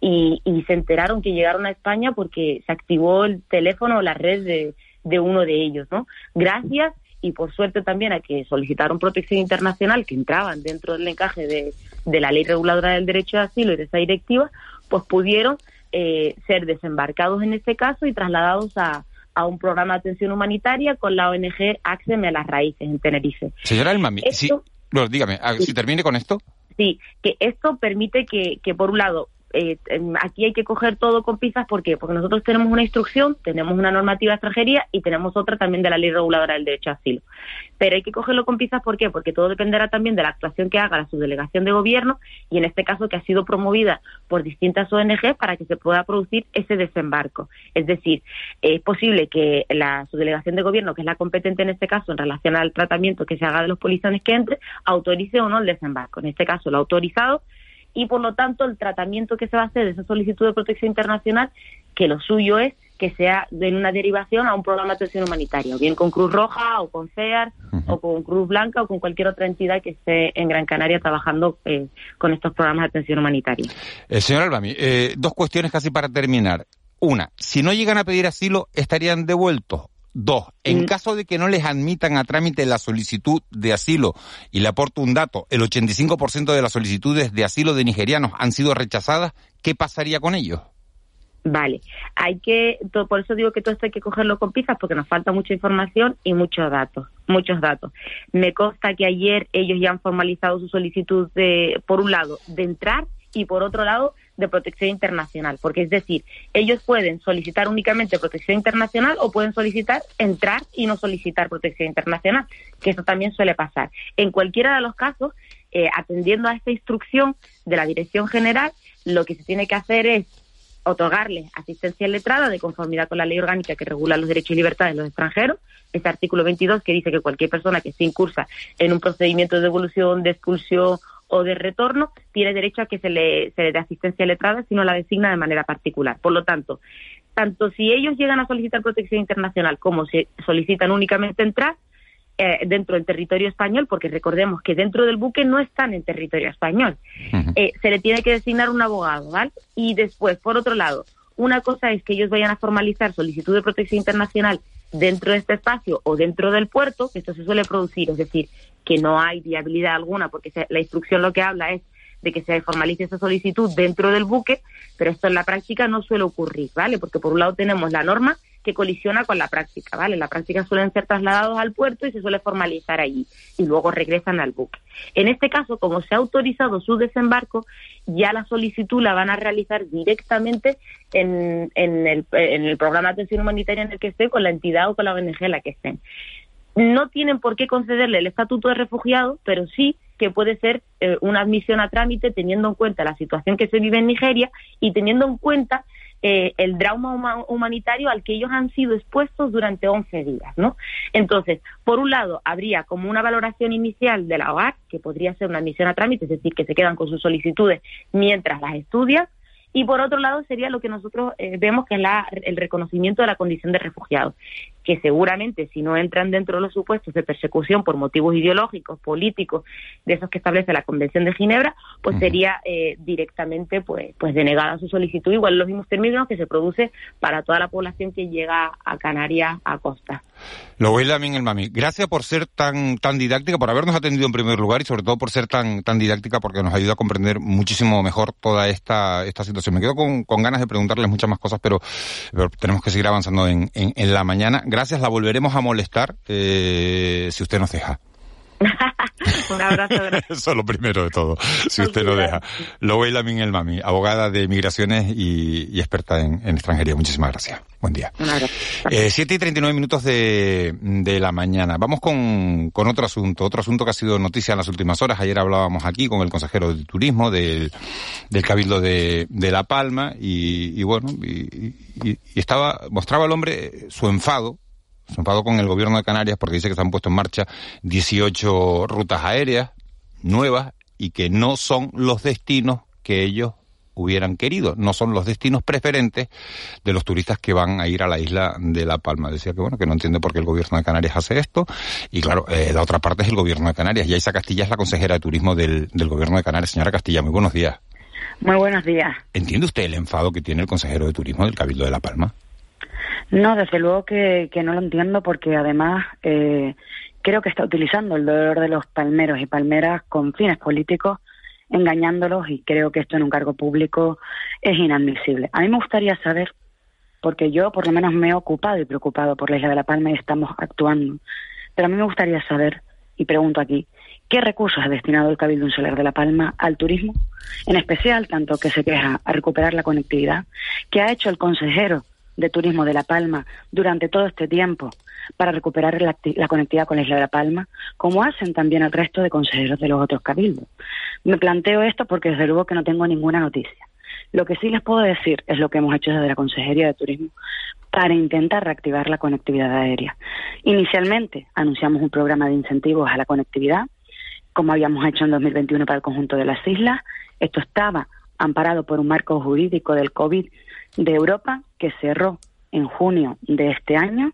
S16: y, se enteraron que llegaron a España porque se activó el teléfono o la red de, de uno de ellos, ¿no? Gracias y por suerte también a que solicitaron protección internacional, que entraban dentro del encaje de, de la ley reguladora del derecho de asilo y de esa directiva, pues pudieron eh, ser desembarcados en este caso y trasladados a, a un programa de atención humanitaria con la ONG Axeme a las Raíces en Tenerife.
S1: Señora Elmami, sí, bueno, dígame, si termine con esto.
S16: Sí, que esto permite que, que por un lado, eh, aquí hay que coger todo con pinzas, ¿por qué? Porque nosotros tenemos una instrucción, tenemos una normativa de extranjería y tenemos otra también de la ley reguladora del derecho a asilo. Pero hay que cogerlo con pinzas, ¿por qué? Porque todo dependerá también de la actuación que haga la subdelegación de gobierno y en este caso que ha sido promovida por distintas ONG para que se pueda producir ese desembarco. Es decir, es posible que la subdelegación de gobierno, que es la competente en este caso en relación al tratamiento que se haga de los polizones que entre, autorice o no el desembarco. En este caso lo ha autorizado y por lo tanto el tratamiento que se va a hacer de esa solicitud de protección internacional, que lo suyo es que sea en una derivación a un programa de atención humanitaria, o bien con Cruz Roja o con CEAR o con Cruz Blanca o con cualquier otra entidad que esté en Gran Canaria trabajando eh, con estos programas de atención humanitaria.
S1: Eh, señor Albami, eh, dos cuestiones casi para terminar. Una, si no llegan a pedir asilo, ¿estarían devueltos Dos, en mm. caso de que no les admitan a trámite la solicitud de asilo, y le aporto un dato, el 85% de las solicitudes de asilo de nigerianos han sido rechazadas, ¿qué pasaría con ellos?
S16: Vale, hay que, por eso digo que todo esto hay que cogerlo con pizzas porque nos falta mucha información y muchos datos, muchos datos. Me consta que ayer ellos ya han formalizado su solicitud de, por un lado, de entrar y por otro lado, de protección internacional, porque es decir, ellos pueden solicitar únicamente protección internacional o pueden solicitar entrar y no solicitar protección internacional, que eso también suele pasar. En cualquiera de los casos, eh, atendiendo a esta instrucción de la Dirección General, lo que se tiene que hacer es otorgarle asistencia letrada de conformidad con la ley orgánica que regula los derechos y libertades de los extranjeros, ese artículo 22 que dice que cualquier persona que esté incursa en un procedimiento de devolución, de expulsión o de retorno tiene derecho a que se le, se le dé asistencia letrada si no la designa de manera particular. Por lo tanto, tanto si ellos llegan a solicitar protección internacional como si solicitan únicamente entrar eh, dentro del territorio español, porque recordemos que dentro del buque no están en territorio español, eh, se le tiene que designar un abogado, ¿vale? Y después, por otro lado, una cosa es que ellos vayan a formalizar solicitud de protección internacional dentro de este espacio o dentro del puerto, que esto se suele producir, es decir, que no hay viabilidad alguna, porque la instrucción lo que habla es de que se formalice esa solicitud dentro del buque, pero esto en la práctica no suele ocurrir, ¿vale? Porque por un lado tenemos la norma que colisiona con la práctica, ¿vale? La práctica suelen ser trasladados al puerto y se suele formalizar allí y luego regresan al buque. En este caso, como se ha autorizado su desembarco, ya la solicitud la van a realizar directamente en, en, el, en el programa de atención humanitaria en el que estén, con la entidad o con la ONG en la que estén no tienen por qué concederle el estatuto de refugiado, pero sí que puede ser eh, una admisión a trámite teniendo en cuenta la situación que se vive en Nigeria y teniendo en cuenta eh, el drama humanitario al que ellos han sido expuestos durante 11 días, ¿no? Entonces, por un lado, habría como una valoración inicial de la OAC, que podría ser una admisión a trámite, es decir, que se quedan con sus solicitudes mientras las estudian, y por otro lado sería lo que nosotros eh, vemos que es la, el reconocimiento de la condición de refugiado, que seguramente si no entran dentro de los supuestos de persecución por motivos ideológicos, políticos, de esos que establece la Convención de Ginebra, pues sería eh, directamente pues, pues denegada su solicitud, igual los mismos términos que se produce para toda la población que llega a Canarias a costa.
S1: Lo voy también el mami. Gracias por ser tan tan didáctica, por habernos atendido en primer lugar y sobre todo por ser tan tan didáctica porque nos ayuda a comprender muchísimo mejor toda esta esta situación. Me quedo con, con ganas de preguntarles muchas más cosas, pero, tenemos que seguir avanzando en, en, la mañana. Gracias, la volveremos a molestar eh, si usted nos deja. (laughs)
S16: Un abrazo. (laughs)
S1: Eso es lo primero de todo, si usted lo deja. Lo Lamin El Mami, abogada de migraciones y, experta en, extranjería. Muchísimas gracias. Buen día. Eh, 7 y 39 minutos de, de la mañana. Vamos con, con otro asunto, otro asunto que ha sido noticia en las últimas horas. Ayer hablábamos aquí con el consejero de turismo del, del Cabildo de, de La Palma y, y bueno, y, y, estaba, mostraba al hombre su enfado se enfadó con el gobierno de Canarias porque dice que se han puesto en marcha 18 rutas aéreas nuevas y que no son los destinos que ellos hubieran querido, no son los destinos preferentes de los turistas que van a ir a la isla de La Palma. Decía que bueno, que no entiende por qué el gobierno de Canarias hace esto. Y claro, eh, la otra parte es el gobierno de Canarias. Y Isa Castilla es la consejera de turismo del, del gobierno de Canarias. Señora Castilla, muy buenos días.
S17: Muy buenos días.
S1: ¿Entiende usted el enfado que tiene el consejero de turismo del Cabildo de La Palma?
S17: No, desde luego que, que no lo entiendo porque además eh, creo que está utilizando el dolor de los palmeros y palmeras con fines políticos, engañándolos y creo que esto en un cargo público es inadmisible. A mí me gustaría saber, porque yo por lo menos me he ocupado y preocupado por la isla de La Palma y estamos actuando, pero a mí me gustaría saber, y pregunto aquí, ¿qué recursos ha destinado el Cabildo Insular de La Palma al turismo? En especial, tanto que se queja a recuperar la conectividad, que ha hecho el consejero de Turismo de La Palma durante todo este tiempo para recuperar la, conectividad con la isla de La Palma, como hacen también el resto de consejeros de los otros cabildos. Me planteo esto porque desde luego que no tengo ninguna noticia. Lo que sí les puedo decir es lo que hemos hecho desde la Consejería de Turismo para intentar reactivar la conectividad aérea. Inicialmente anunciamos un programa de incentivos a la conectividad, como habíamos hecho en 2021 para el conjunto de las islas. Esto estaba amparado por un marco jurídico del COVID de Europa que cerró en junio de este año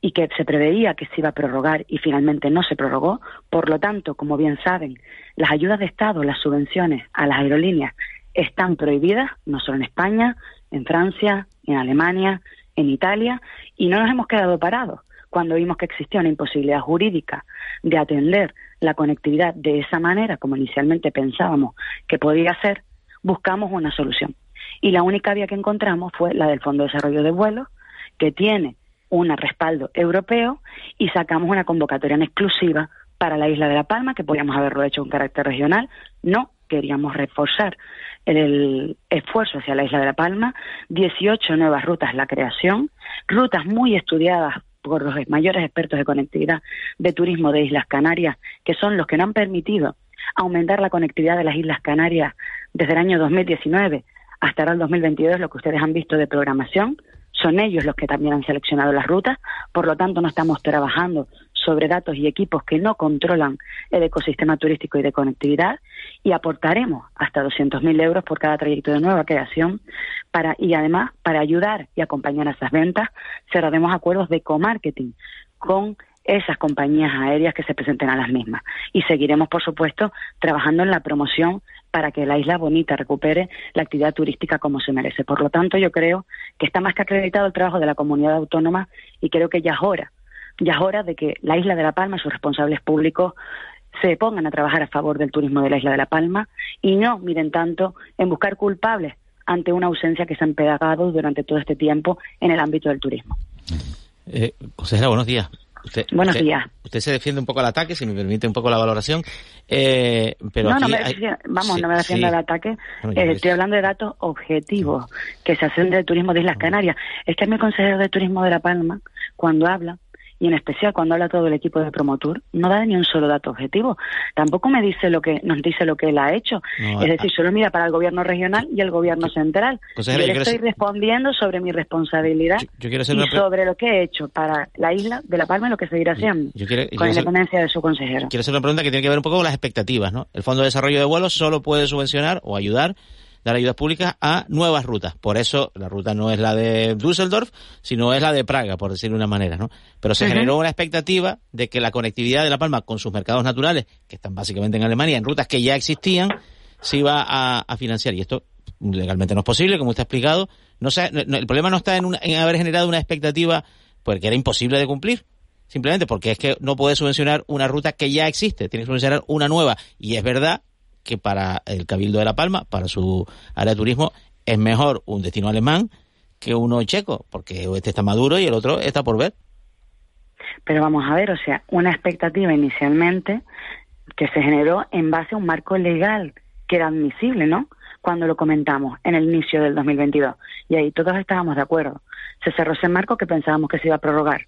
S17: y que se preveía que se iba a prorrogar y finalmente no se prorrogó. Por lo tanto, como bien saben, las ayudas de Estado, las subvenciones a las aerolíneas están prohibidas, no solo en España, en Francia, en Alemania, en Italia, y no nos hemos quedado parados. Cuando vimos que existía una imposibilidad jurídica de atender la conectividad de esa manera, como inicialmente pensábamos que podía ser, buscamos una solución y la única vía que encontramos fue la del Fondo de Desarrollo de Vuelos, que tiene un respaldo europeo y sacamos una convocatoria en exclusiva para la isla de La Palma, que podríamos haberlo hecho con carácter regional. No queríamos reforzar el esfuerzo hacia la isla de La Palma, 18 nuevas rutas la creación, rutas muy estudiadas por los mayores expertos de conectividad de turismo de Islas Canarias, que son los que no han permitido aumentar la conectividad de las Islas Canarias desde el año 2019 hasta ahora el 2022 lo que ustedes han visto de programación. Son ellos los que también han seleccionado las rutas, por lo tanto no estamos trabajando sobre datos y equipos que no controlan el ecosistema turístico y de conectividad y aportaremos hasta 200.000 euros por cada trayecto de nueva creación para, y además para ayudar y acompañar a esas ventas cerraremos acuerdos de co-marketing con esas compañías aéreas que se presenten a las mismas. Y seguiremos, por supuesto, trabajando en la promoción para que la isla bonita recupere la actividad turística como se merece. Por lo tanto, yo creo que está más que acreditado el trabajo de la comunidad autónoma y creo que ya es hora, ya es hora de que la isla de La Palma y sus responsables públicos se pongan a trabajar a favor del turismo de la isla de La Palma y no miren tanto en buscar culpables ante una ausencia que se han pegado durante todo este tiempo en el ámbito del turismo.
S14: Eh, consejera, buenos días. Usted,
S17: Buenos días.
S14: Usted se defiende un poco al ataque, si me permite un poco la valoración. Eh, pero
S17: no, no me defiendo, vamos, no me defiendo al ataque. Eh, estoy hablando de datos objetivos que se hacen del turismo de Islas Canarias. Es que a mi consejero de turismo de La Palma, cuando habla, y en especial cuando habla todo el equipo de Promotur, no da ni un solo dato objetivo. Tampoco me dice lo que nos dice lo que él ha hecho. es decir, solo mira para el gobierno regional y el gobierno central. yo, le estoy respondiendo sobre mi responsabilidad y sobre lo que he hecho para la isla de La Palma y lo que seguirá haciendo con independencia de su consejero.
S14: Quiero hacer una pregunta que tiene que ver un poco con las expectativas, ¿no? El Fondo de Desarrollo de Vuelos solo puede subvencionar o ayudar dar ayudas públicas a nuevas rutas. Por eso la ruta no es la de Düsseldorf, sino es la de Praga, por decirlo de una manera, ¿no? Pero se generó una expectativa de que la conectividad de La Palma con sus mercados naturales, que están básicamente en Alemania, en rutas que ya existían, se iba a, financiar. Y esto legalmente no es posible, como usted ha explicado. No, el problema no está en, en haber generado una expectativa porque era imposible de cumplir, simplemente porque es que no puede subvencionar una ruta que ya existe, tiene que subvencionar una nueva. Y es verdad que para el Cabildo de La Palma, para su área de turismo, es mejor un destino alemán que uno checo, porque este está maduro y el otro está por ver.
S17: Pero vamos a ver, o sea, una expectativa inicialmente que se generó en base a un marco legal que era admisible, ¿no? Cuando lo comentamos en el inicio del 2022. Y ahí todos estábamos de acuerdo. Se cerró ese marco que pensábamos que se iba a prorrogar.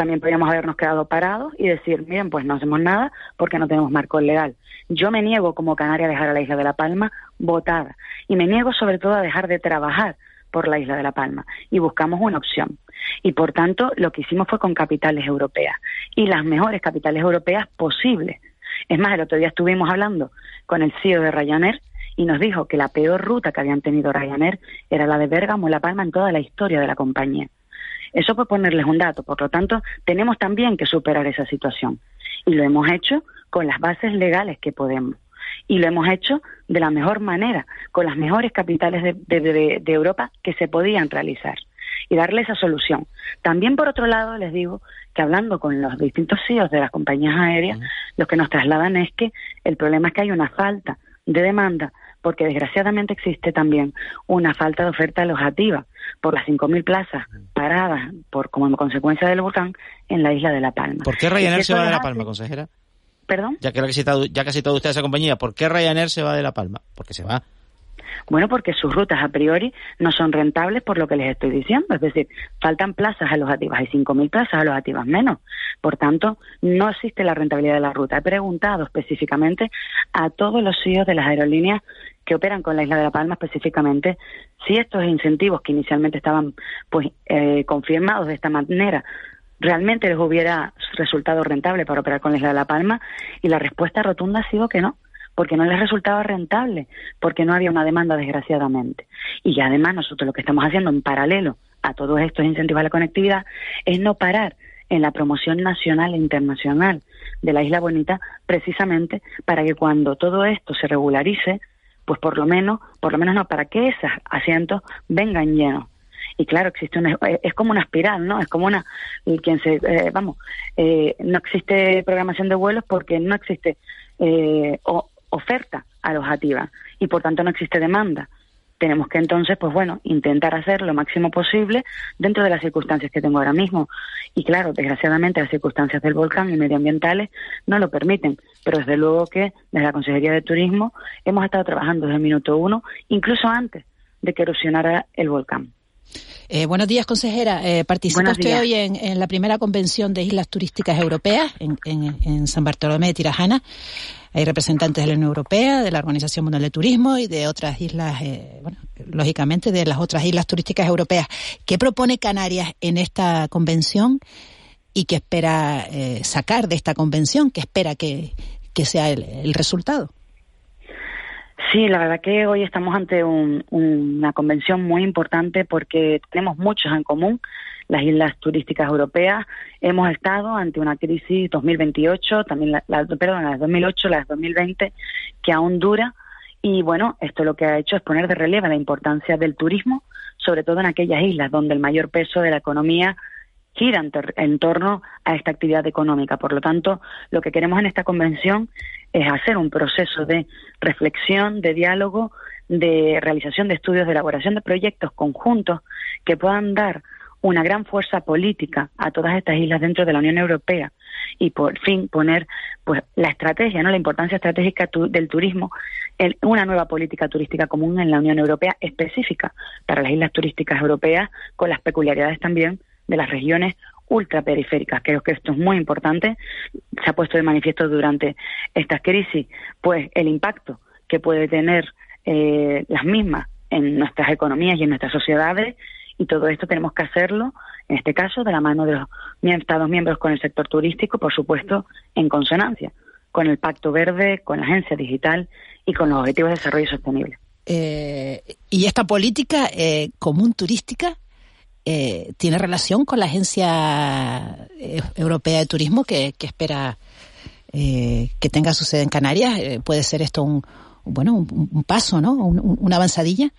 S17: También podríamos habernos quedado parados y decir, miren, pues no hacemos nada porque no tenemos marco legal. Yo me niego como Canaria a dejar a la isla de La Palma votada. Y me niego sobre todo a dejar de trabajar por la isla de La Palma. Y buscamos una opción. Y por tanto, lo que hicimos fue con capitales europeas. Y las mejores capitales europeas posibles. Es más, el otro día estuvimos hablando con el CEO de Ryanair y nos dijo que la peor ruta que habían tenido Ryanair era la de Bérgamo La Palma en toda la historia de la compañía. Eso por ponerles un dato. Por lo tanto, tenemos también que superar esa situación. Y lo hemos hecho con las bases legales que podemos. Y lo hemos hecho de la mejor manera, con las mejores capitales de, de Europa que se podían realizar y darle esa solución. También, por otro lado, les digo que hablando con los distintos CEOs de las compañías aéreas, lo que nos trasladan es que el problema es que hay una falta de demanda porque desgraciadamente existe también una falta de oferta alojativa por las 5.000 plazas paradas por como consecuencia del volcán en la isla de La Palma.
S14: ¿Por qué Ryanair se va de La Palma, consejera?
S17: ¿Perdón?
S14: Ya que, ha citado, ya que ha citado usted esa compañía, ¿por qué Ryanair se va de La Palma? Porque se va
S17: bueno, porque sus rutas a priori no son rentables por lo que les estoy diciendo. Es decir, faltan plazas alojativas, hay 5.000 plazas alojativas menos. Por tanto, no existe la rentabilidad de la ruta. He preguntado específicamente a todos los CEOs de las aerolíneas que operan con la isla de La Palma específicamente si estos incentivos que inicialmente estaban pues eh, confirmados de esta manera realmente les hubiera resultado rentable para operar con la isla de La Palma y la respuesta rotunda ha sido que no porque no les resultaba rentable, porque no había una demanda, desgraciadamente. Y además nosotros lo que estamos haciendo en paralelo a todos estos incentivos a la conectividad es no parar en la promoción nacional e internacional de la Isla Bonita, precisamente para que cuando todo esto se regularice, pues por lo menos, por lo menos no, para que esos asientos vengan llenos. Y claro, existe una, es como una espiral, ¿no? Es como una, quien se, eh, vamos, eh, no existe programación de vuelos porque no existe eh, oferta alojativa y por tanto no existe demanda. Tenemos que entonces, pues bueno, intentar hacer lo máximo posible dentro de las circunstancias que tengo ahora mismo. Y claro, desgraciadamente las circunstancias del volcán y medioambientales no lo permiten, pero desde luego que desde la Consejería de Turismo hemos estado trabajando desde el minuto uno, incluso antes de que erosionara el volcán.
S13: Eh, buenos días, consejera. Eh, participa usted hoy en, la primera convención de islas turísticas europeas en, en San Bartolomé de Tirajana. Hay representantes de la Unión Europea, de la Organización Mundial de Turismo y de otras islas, eh, bueno, lógicamente de las otras islas turísticas europeas. ¿Qué propone Canarias en esta convención y qué espera eh, sacar de esta convención? ¿Qué espera que, sea el, resultado?
S17: Sí, la verdad que hoy estamos ante una convención muy importante porque tenemos muchos en común las islas turísticas europeas. Hemos estado ante una crisis 2028, también la, la, perdón, las 2008, las 2020, que aún dura. Y bueno, esto lo que ha hecho es poner de relieve la importancia del turismo, sobre todo en aquellas islas donde el mayor peso de la economía gira en, torno a esta actividad económica. Por lo tanto, lo que queremos en esta convención es hacer un proceso de reflexión, de diálogo, de realización de estudios, de elaboración de proyectos conjuntos que puedan dar una gran fuerza política a todas estas islas dentro de la Unión Europea y por fin poner pues la estrategia, no la importancia estratégica del turismo en una nueva política turística común en la Unión Europea específica para las islas turísticas europeas con las peculiaridades también de las regiones ultraperiféricas. Creo que esto es muy importante. Se ha puesto de manifiesto durante esta crisis pues el impacto que puede tener eh, las mismas en nuestras economías y en nuestras sociedades y todo esto tenemos que hacerlo, en este caso, de la mano de los Estados miembros con el sector turístico, por supuesto, en consonancia con el Pacto Verde, con la Agencia Digital y con los Objetivos de Desarrollo Sostenible.
S13: Eh, ¿Y esta política eh, común turística eh, tiene relación con la Agencia Europea de Turismo que, espera que tenga su sede en Canarias? ¿Puede ser esto un, bueno, un, paso, ¿no? una avanzadilla?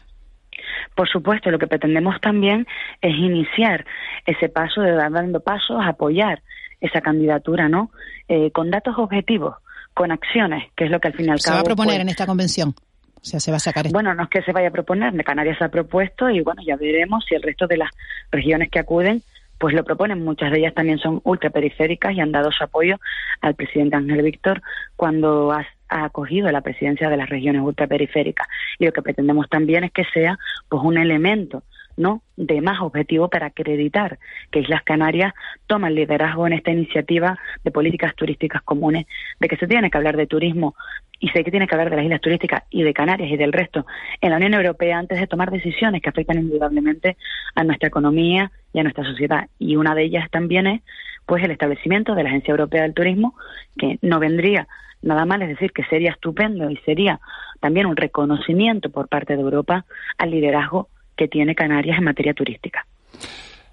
S17: Por supuesto, lo que pretendemos también es iniciar ese paso de dar dando pasos, apoyar esa candidatura, ¿no? Eh, con datos objetivos, con acciones, que es lo que al final
S13: ¿Se va a proponer pues en esta convención? O sea, se va a sacar esto.
S17: Bueno, no es que se vaya a proponer, Canarias se ha propuesto y bueno, ya veremos si el resto de las regiones que acuden pues lo proponen. Muchas de ellas también son ultraperiféricas y han dado su apoyo al presidente Ángel Víctor cuando ha, acogido la presidencia de las regiones ultraperiféricas. Y lo que pretendemos también es que sea pues un elemento ¿no? de más objetivo para acreditar que Islas Canarias toma el liderazgo en esta iniciativa de políticas turísticas comunes, de que se tiene que hablar de turismo y sé que tiene que hablar de las islas turísticas y de Canarias y del resto en la Unión Europea antes de tomar decisiones que afectan indudablemente a nuestra economía y a nuestra sociedad. Y una de ellas también es pues el establecimiento de la Agencia Europea del Turismo, que no vendría nada mal, es decir, que sería estupendo y sería también un reconocimiento por parte de Europa al liderazgo que tiene Canarias en materia turística.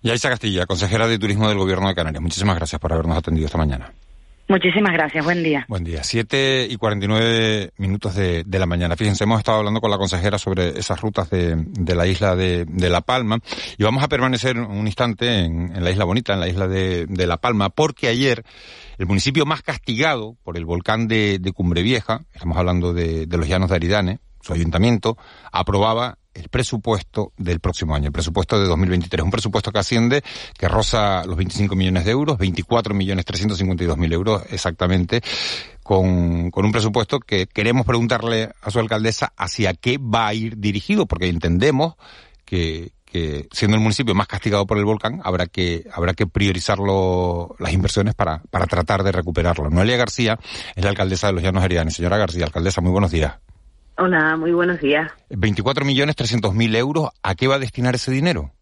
S1: Yaisa Castilla, consejera de Turismo del Gobierno de Canarias. Muchísimas gracias por habernos atendido esta mañana.
S17: Muchísimas gracias, buen día.
S1: Buen día. Siete y cuarenta y nueve minutos de, de, la mañana. Fíjense, hemos estado hablando con la consejera sobre esas rutas de, de la isla de, de, La Palma y vamos a permanecer un instante en, en la isla bonita, en la isla de, La Palma, porque ayer el municipio más castigado por el volcán de, Cumbre Vieja, estamos hablando de, los llanos de Aridane, su ayuntamiento, aprobaba el presupuesto del próximo año, el presupuesto de 2023. Un presupuesto que asciende, que roza los 25 millones de euros, 24 millones 352 mil euros exactamente, con, con un presupuesto que queremos preguntarle a su alcaldesa hacia qué va a ir dirigido, porque entendemos que, que siendo el municipio más castigado por el volcán, habrá que, habrá que priorizarlo las inversiones para, para tratar de recuperarlo. Noelia García es la alcaldesa de los Llanos Heridanes. Señora García, alcaldesa, muy buenos días.
S18: Hola, muy buenos días.
S1: 24 millones 300 mil euros, ¿a qué va a destinar ese dinero?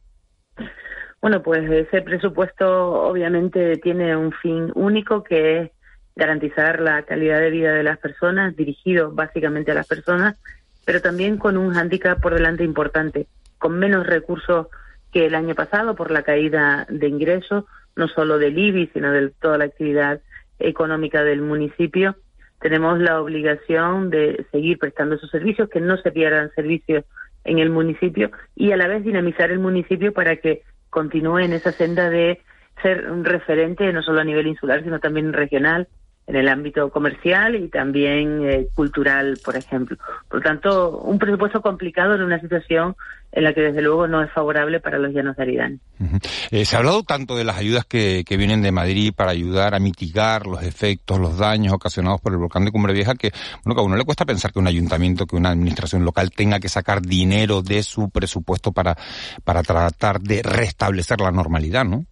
S18: Bueno, pues ese presupuesto obviamente tiene un fin único que es garantizar la calidad de vida de las personas, dirigido básicamente a las personas, pero también con un hándicap por delante importante, con menos recursos que el año pasado por la caída de ingresos, no solo del IBI, sino de toda la actividad económica del municipio. Tenemos la obligación de seguir prestando esos servicios, que no se pierdan servicios en el municipio y a la vez dinamizar el municipio para que continúe en esa senda de ser un referente no solo a nivel insular, sino también regional en el ámbito comercial y también eh, cultural, por ejemplo. Por lo tanto, un presupuesto complicado en una situación en la que desde luego no es favorable para los llanos de Aridane.
S1: eh, se ha hablado tanto de las ayudas que, que, vienen de Madrid para ayudar a mitigar los efectos, los daños ocasionados por el volcán de Cumbre Vieja, que bueno, que a uno le cuesta pensar que un ayuntamiento, que una administración local tenga que sacar dinero de su presupuesto para, para tratar de restablecer la normalidad, ¿no?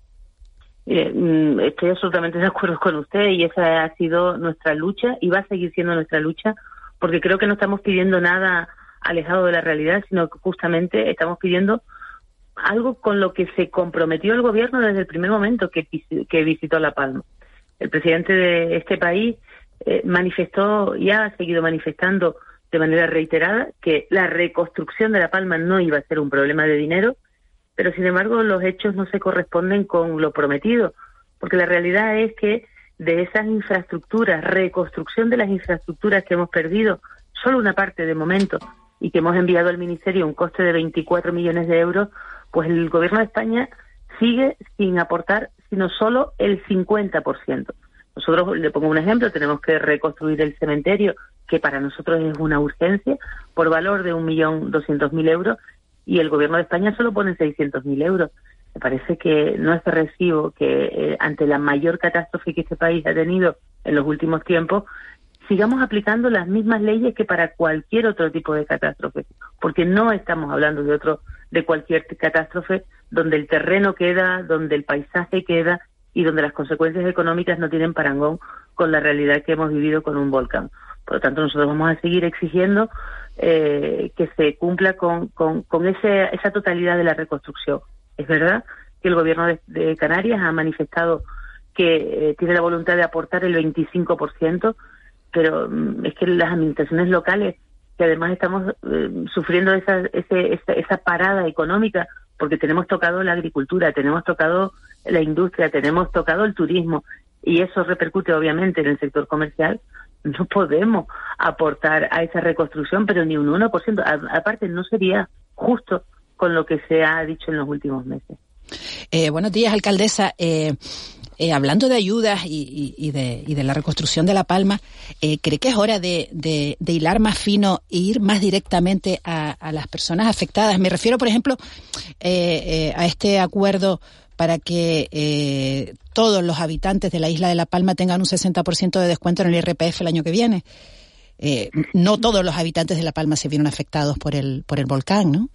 S18: Eh, estoy absolutamente de acuerdo con usted y esa ha sido nuestra lucha y va a seguir siendo nuestra lucha porque creo que no estamos pidiendo nada alejado de la realidad, sino que justamente estamos pidiendo algo con lo que se comprometió el gobierno desde el primer momento que, que visitó La Palma. El presidente de este país eh, manifestó y ha seguido manifestando de manera reiterada que la reconstrucción de La Palma no iba a ser un problema de dinero, pero sin embargo los hechos no se corresponden con lo prometido, porque la realidad es que de esas infraestructuras, reconstrucción de las infraestructuras que hemos perdido, solo una parte de momento, y que hemos enviado al Ministerio un coste de 24 millones de euros, pues el Gobierno de España sigue sin aportar sino solo el 50%. Nosotros, le pongo un ejemplo, tenemos que reconstruir el cementerio, que para nosotros es una urgencia, por valor de 1.200.000 euros, y el gobierno de España solo pone 600.000 euros. Me parece que no es recibo que eh, ante la mayor catástrofe que este país ha tenido en los últimos tiempos, sigamos aplicando las mismas leyes que para cualquier otro tipo de catástrofe, porque no estamos hablando de otro de cualquier catástrofe donde el terreno queda, donde el paisaje queda y donde las consecuencias económicas no tienen parangón con la realidad que hemos vivido con un volcán. Por lo tanto, nosotros vamos a seguir exigiendo eh, que se cumpla con, con, ese, esa totalidad de la reconstrucción. Es verdad que el gobierno de, de Canarias ha manifestado que eh, tiene la voluntad de aportar el 25%, pero mm, es que las administraciones locales, que además estamos eh, sufriendo esa, ese, esa, esa parada económica, porque tenemos tocado la agricultura, tenemos tocado la industria, tenemos tocado el turismo, y eso repercute obviamente en el sector comercial, no podemos aportar a esa reconstrucción, pero ni un 1%. aparte, no sería justo con lo que se ha dicho en los últimos meses.
S13: Eh, buenos días, alcaldesa. Eh, eh, hablando de ayudas y, y, de, y, de, la reconstrucción de La Palma, eh, ¿cree que es hora de, hilar más fino e ir más directamente a, a las personas afectadas? Me refiero, por ejemplo, a este acuerdo para que todos los habitantes de la isla de La Palma tengan un 60% de descuento en el IRPF el año que viene. Eh, no todos los habitantes de La Palma se vieron afectados por el, por el volcán, ¿no?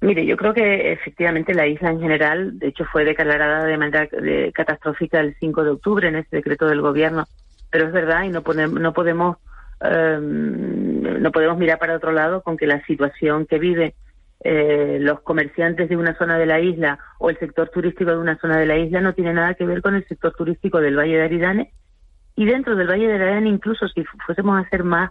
S18: Mire, yo creo que efectivamente la isla en general, de hecho, fue declarada de manera catastrófica el 5 de octubre en ese decreto del gobierno, pero es verdad y no, podemos, no podemos em, no podemos mirar para otro lado con que la situación que vive eh, los comerciantes de una zona de la isla o el sector turístico de una zona de la isla no tiene nada que ver con el sector turístico del Valle de Aridane y dentro del Valle de Aridane incluso si fuésemos a ser más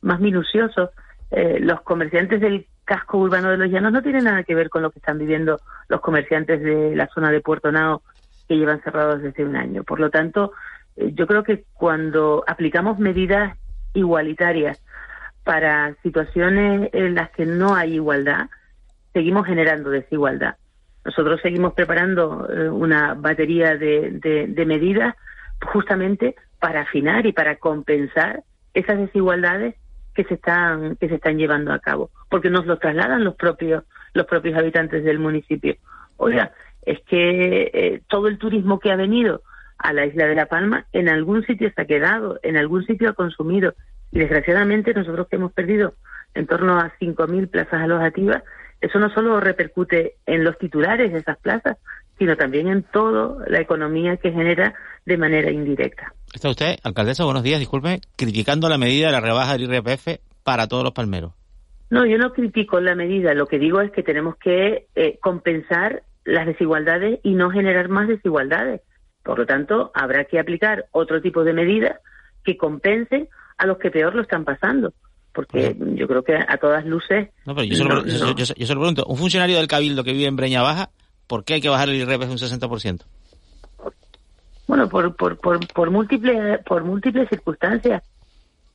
S18: más minuciosos eh, los comerciantes del casco urbano de los llanos no tienen nada que ver con lo que están viviendo los comerciantes de la zona de Puerto Nao que llevan cerrados desde un año. Por lo tanto, eh, yo creo que cuando aplicamos medidas igualitarias para situaciones en las que no hay igualdad, seguimos generando desigualdad. Nosotros seguimos preparando eh, una batería de, medidas justamente para afinar y para compensar esas desigualdades que se están que se están llevando a cabo, porque nos lo trasladan los propios los propios habitantes del municipio. Oiga, es que eh, todo el turismo que ha venido a la isla de La Palma en algún sitio se ha quedado, en algún sitio ha consumido y desgraciadamente nosotros que hemos perdido en torno a 5.000 plazas alojativas, eso no solo repercute en los titulares de esas plazas, sino también en toda la economía que genera de manera indirecta.
S14: Está usted, alcaldesa, buenos días, disculpe, criticando la medida de la rebaja del IRPF para todos los palmeros.
S18: No, yo no critico la medida, lo que digo es que tenemos que eh, compensar las desigualdades y no generar más desigualdades. Por lo tanto, habrá que aplicar otro tipo de medidas que compensen a los que peor lo están pasando. Porque yo creo que a todas luces.
S14: No, pero yo solo, pregunto: un funcionario del Cabildo que vive en Breña Baja, ¿por qué hay que bajar el IRPF un 60%?
S18: Bueno, por, por, por, por, múltiples, por múltiples circunstancias,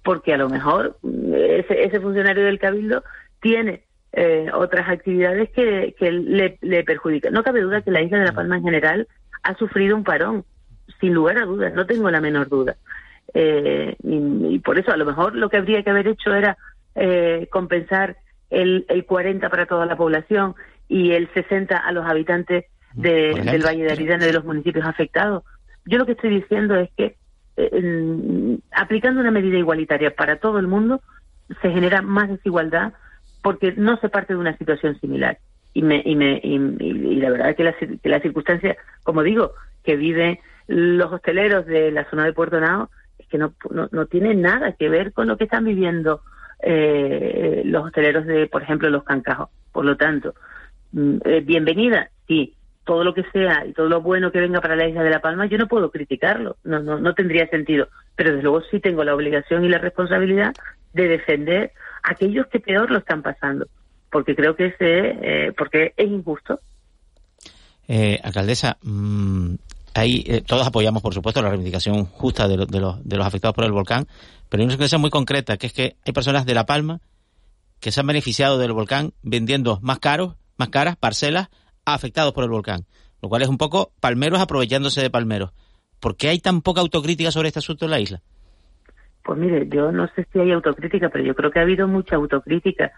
S18: porque a lo mejor mm, ese, ese funcionario del Cabildo tiene eh, otras actividades que, que le, le, perjudican. No cabe duda que la isla de La Palma en general ha sufrido un parón, sin lugar a dudas, no tengo la menor duda. Eh, y, por eso a lo mejor lo que habría que haber hecho era eh, compensar el, el 40 para toda la población y el 60 a los habitantes de, del Valle de Aridane, de los municipios afectados. Yo lo que estoy diciendo es que eh, aplicando una medida igualitaria para todo el mundo se genera más desigualdad porque no se parte de una situación similar. Y, me, y, me, y, la verdad es que la, que la circunstancia, como digo, que viven los hosteleros de la zona de Puerto Nao, es que no, no, no tiene nada que ver con lo que están viviendo eh, los hosteleros de, por ejemplo, los Cancajos. Por lo tanto, mm, eh, bienvenida, sí, todo lo que sea y todo lo bueno que venga para la isla de La Palma, yo no puedo criticarlo, no, no, no tendría sentido, pero desde luego sí tengo la obligación y la responsabilidad de defender a aquellos que peor lo están pasando, porque creo que ese, eh, porque es injusto.
S14: Eh, alcaldesa, mmm, ahí eh, todos apoyamos, por supuesto, la reivindicación justa de, de, los, de los afectados por el volcán, pero hay una situación muy concreta, que es que hay personas de La Palma que se han beneficiado del volcán vendiendo más caros, más caras parcelas afectados por el volcán, lo cual es un poco palmeros aprovechándose de palmeros. ¿Por qué hay tan poca autocrítica sobre este asunto en la isla?
S18: Pues mire, yo no sé si hay autocrítica, pero yo creo que ha habido mucha autocrítica.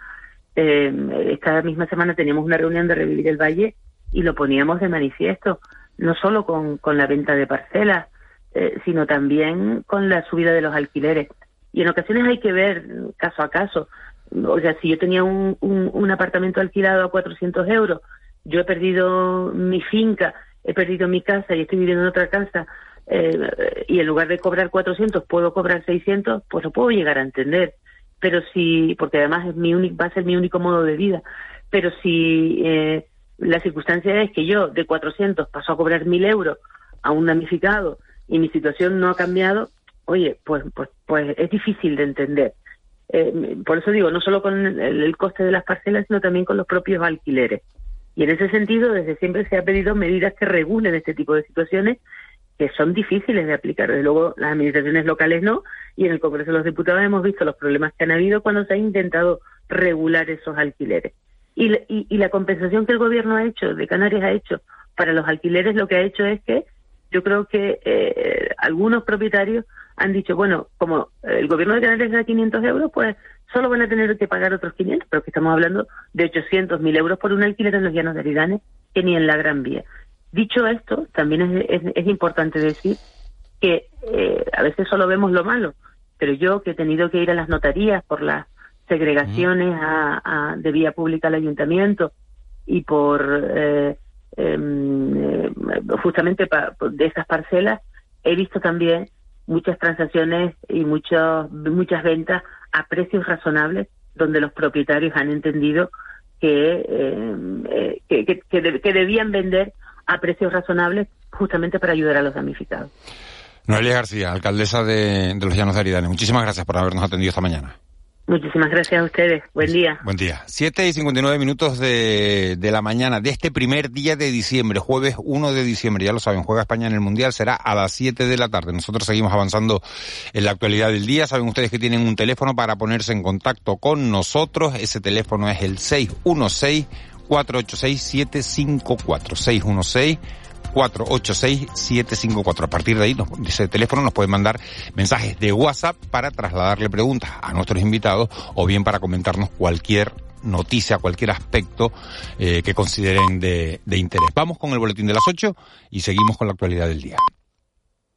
S18: Eh, esta misma semana teníamos una reunión de Revivir el Valle y lo poníamos de manifiesto, no solo con, con la venta de parcelas, eh, sino también con la subida de los alquileres. Y en ocasiones hay que ver caso a caso. O sea, si yo tenía un, un, un apartamento alquilado a 400 euros yo he perdido mi finca, he perdido mi casa y estoy viviendo en otra casa eh, y en lugar de cobrar 400 puedo cobrar 600, pues lo puedo llegar a entender. Pero si, porque además es mi único, va a ser mi único modo de vida, pero si eh, la circunstancia es que yo de 400 paso a cobrar 1000 euros a un damnificado y mi situación no ha cambiado, oye, pues, pues, pues es difícil de entender. Eh, por eso digo, no solo con el coste de las parcelas, sino también con los propios alquileres. Y en ese sentido, desde siempre se ha pedido medidas que regulen este tipo de situaciones que son difíciles de aplicar. Desde luego, las administraciones locales no, y en el Congreso de los Diputados hemos visto los problemas que han habido cuando se ha intentado regular esos alquileres. Y, y, la compensación que el Gobierno ha hecho, de Canarias ha hecho, para los alquileres, lo que ha hecho es que yo creo que eh, algunos propietarios han dicho, bueno, como el Gobierno de Canarias da 500 euros, pues solo van a tener que pagar otros 500, pero que estamos hablando de 800.000 euros por un alquiler en los llanos de Aridane, que ni en la Gran Vía. Dicho esto, también es, es, importante decir que eh, a veces solo vemos lo malo, pero yo que he tenido que ir a las notarías por las segregaciones a, de vía pública al ayuntamiento y por eh, em, eh, justamente de esas parcelas, he visto también muchas transacciones y muchos, muchas ventas a precios razonables donde los propietarios han entendido que, eh, que, que, debían vender a precios razonables justamente para ayudar a los damnificados.
S1: Noelia García, alcaldesa de, de los Llanos de Aridane. Muchísimas gracias por habernos atendido esta mañana.
S18: Muchísimas gracias a ustedes. Buen día.
S1: Buen día. Siete y 59 minutos de, de la mañana de este primer día de diciembre, jueves 1 de diciembre. Ya lo saben, juega España en el Mundial, será a las 7 de la tarde. Nosotros seguimos avanzando en la actualidad del día. Saben ustedes que tienen un teléfono para ponerse en contacto con nosotros. Ese teléfono es el 616 486 754 616 486-754. A partir de ahí, de ese teléfono nos pueden mandar mensajes de WhatsApp para trasladarle preguntas a nuestros invitados o bien para comentarnos cualquier noticia, cualquier aspecto eh, que consideren de, de interés. Vamos con el boletín de las 8 y seguimos con la actualidad del día.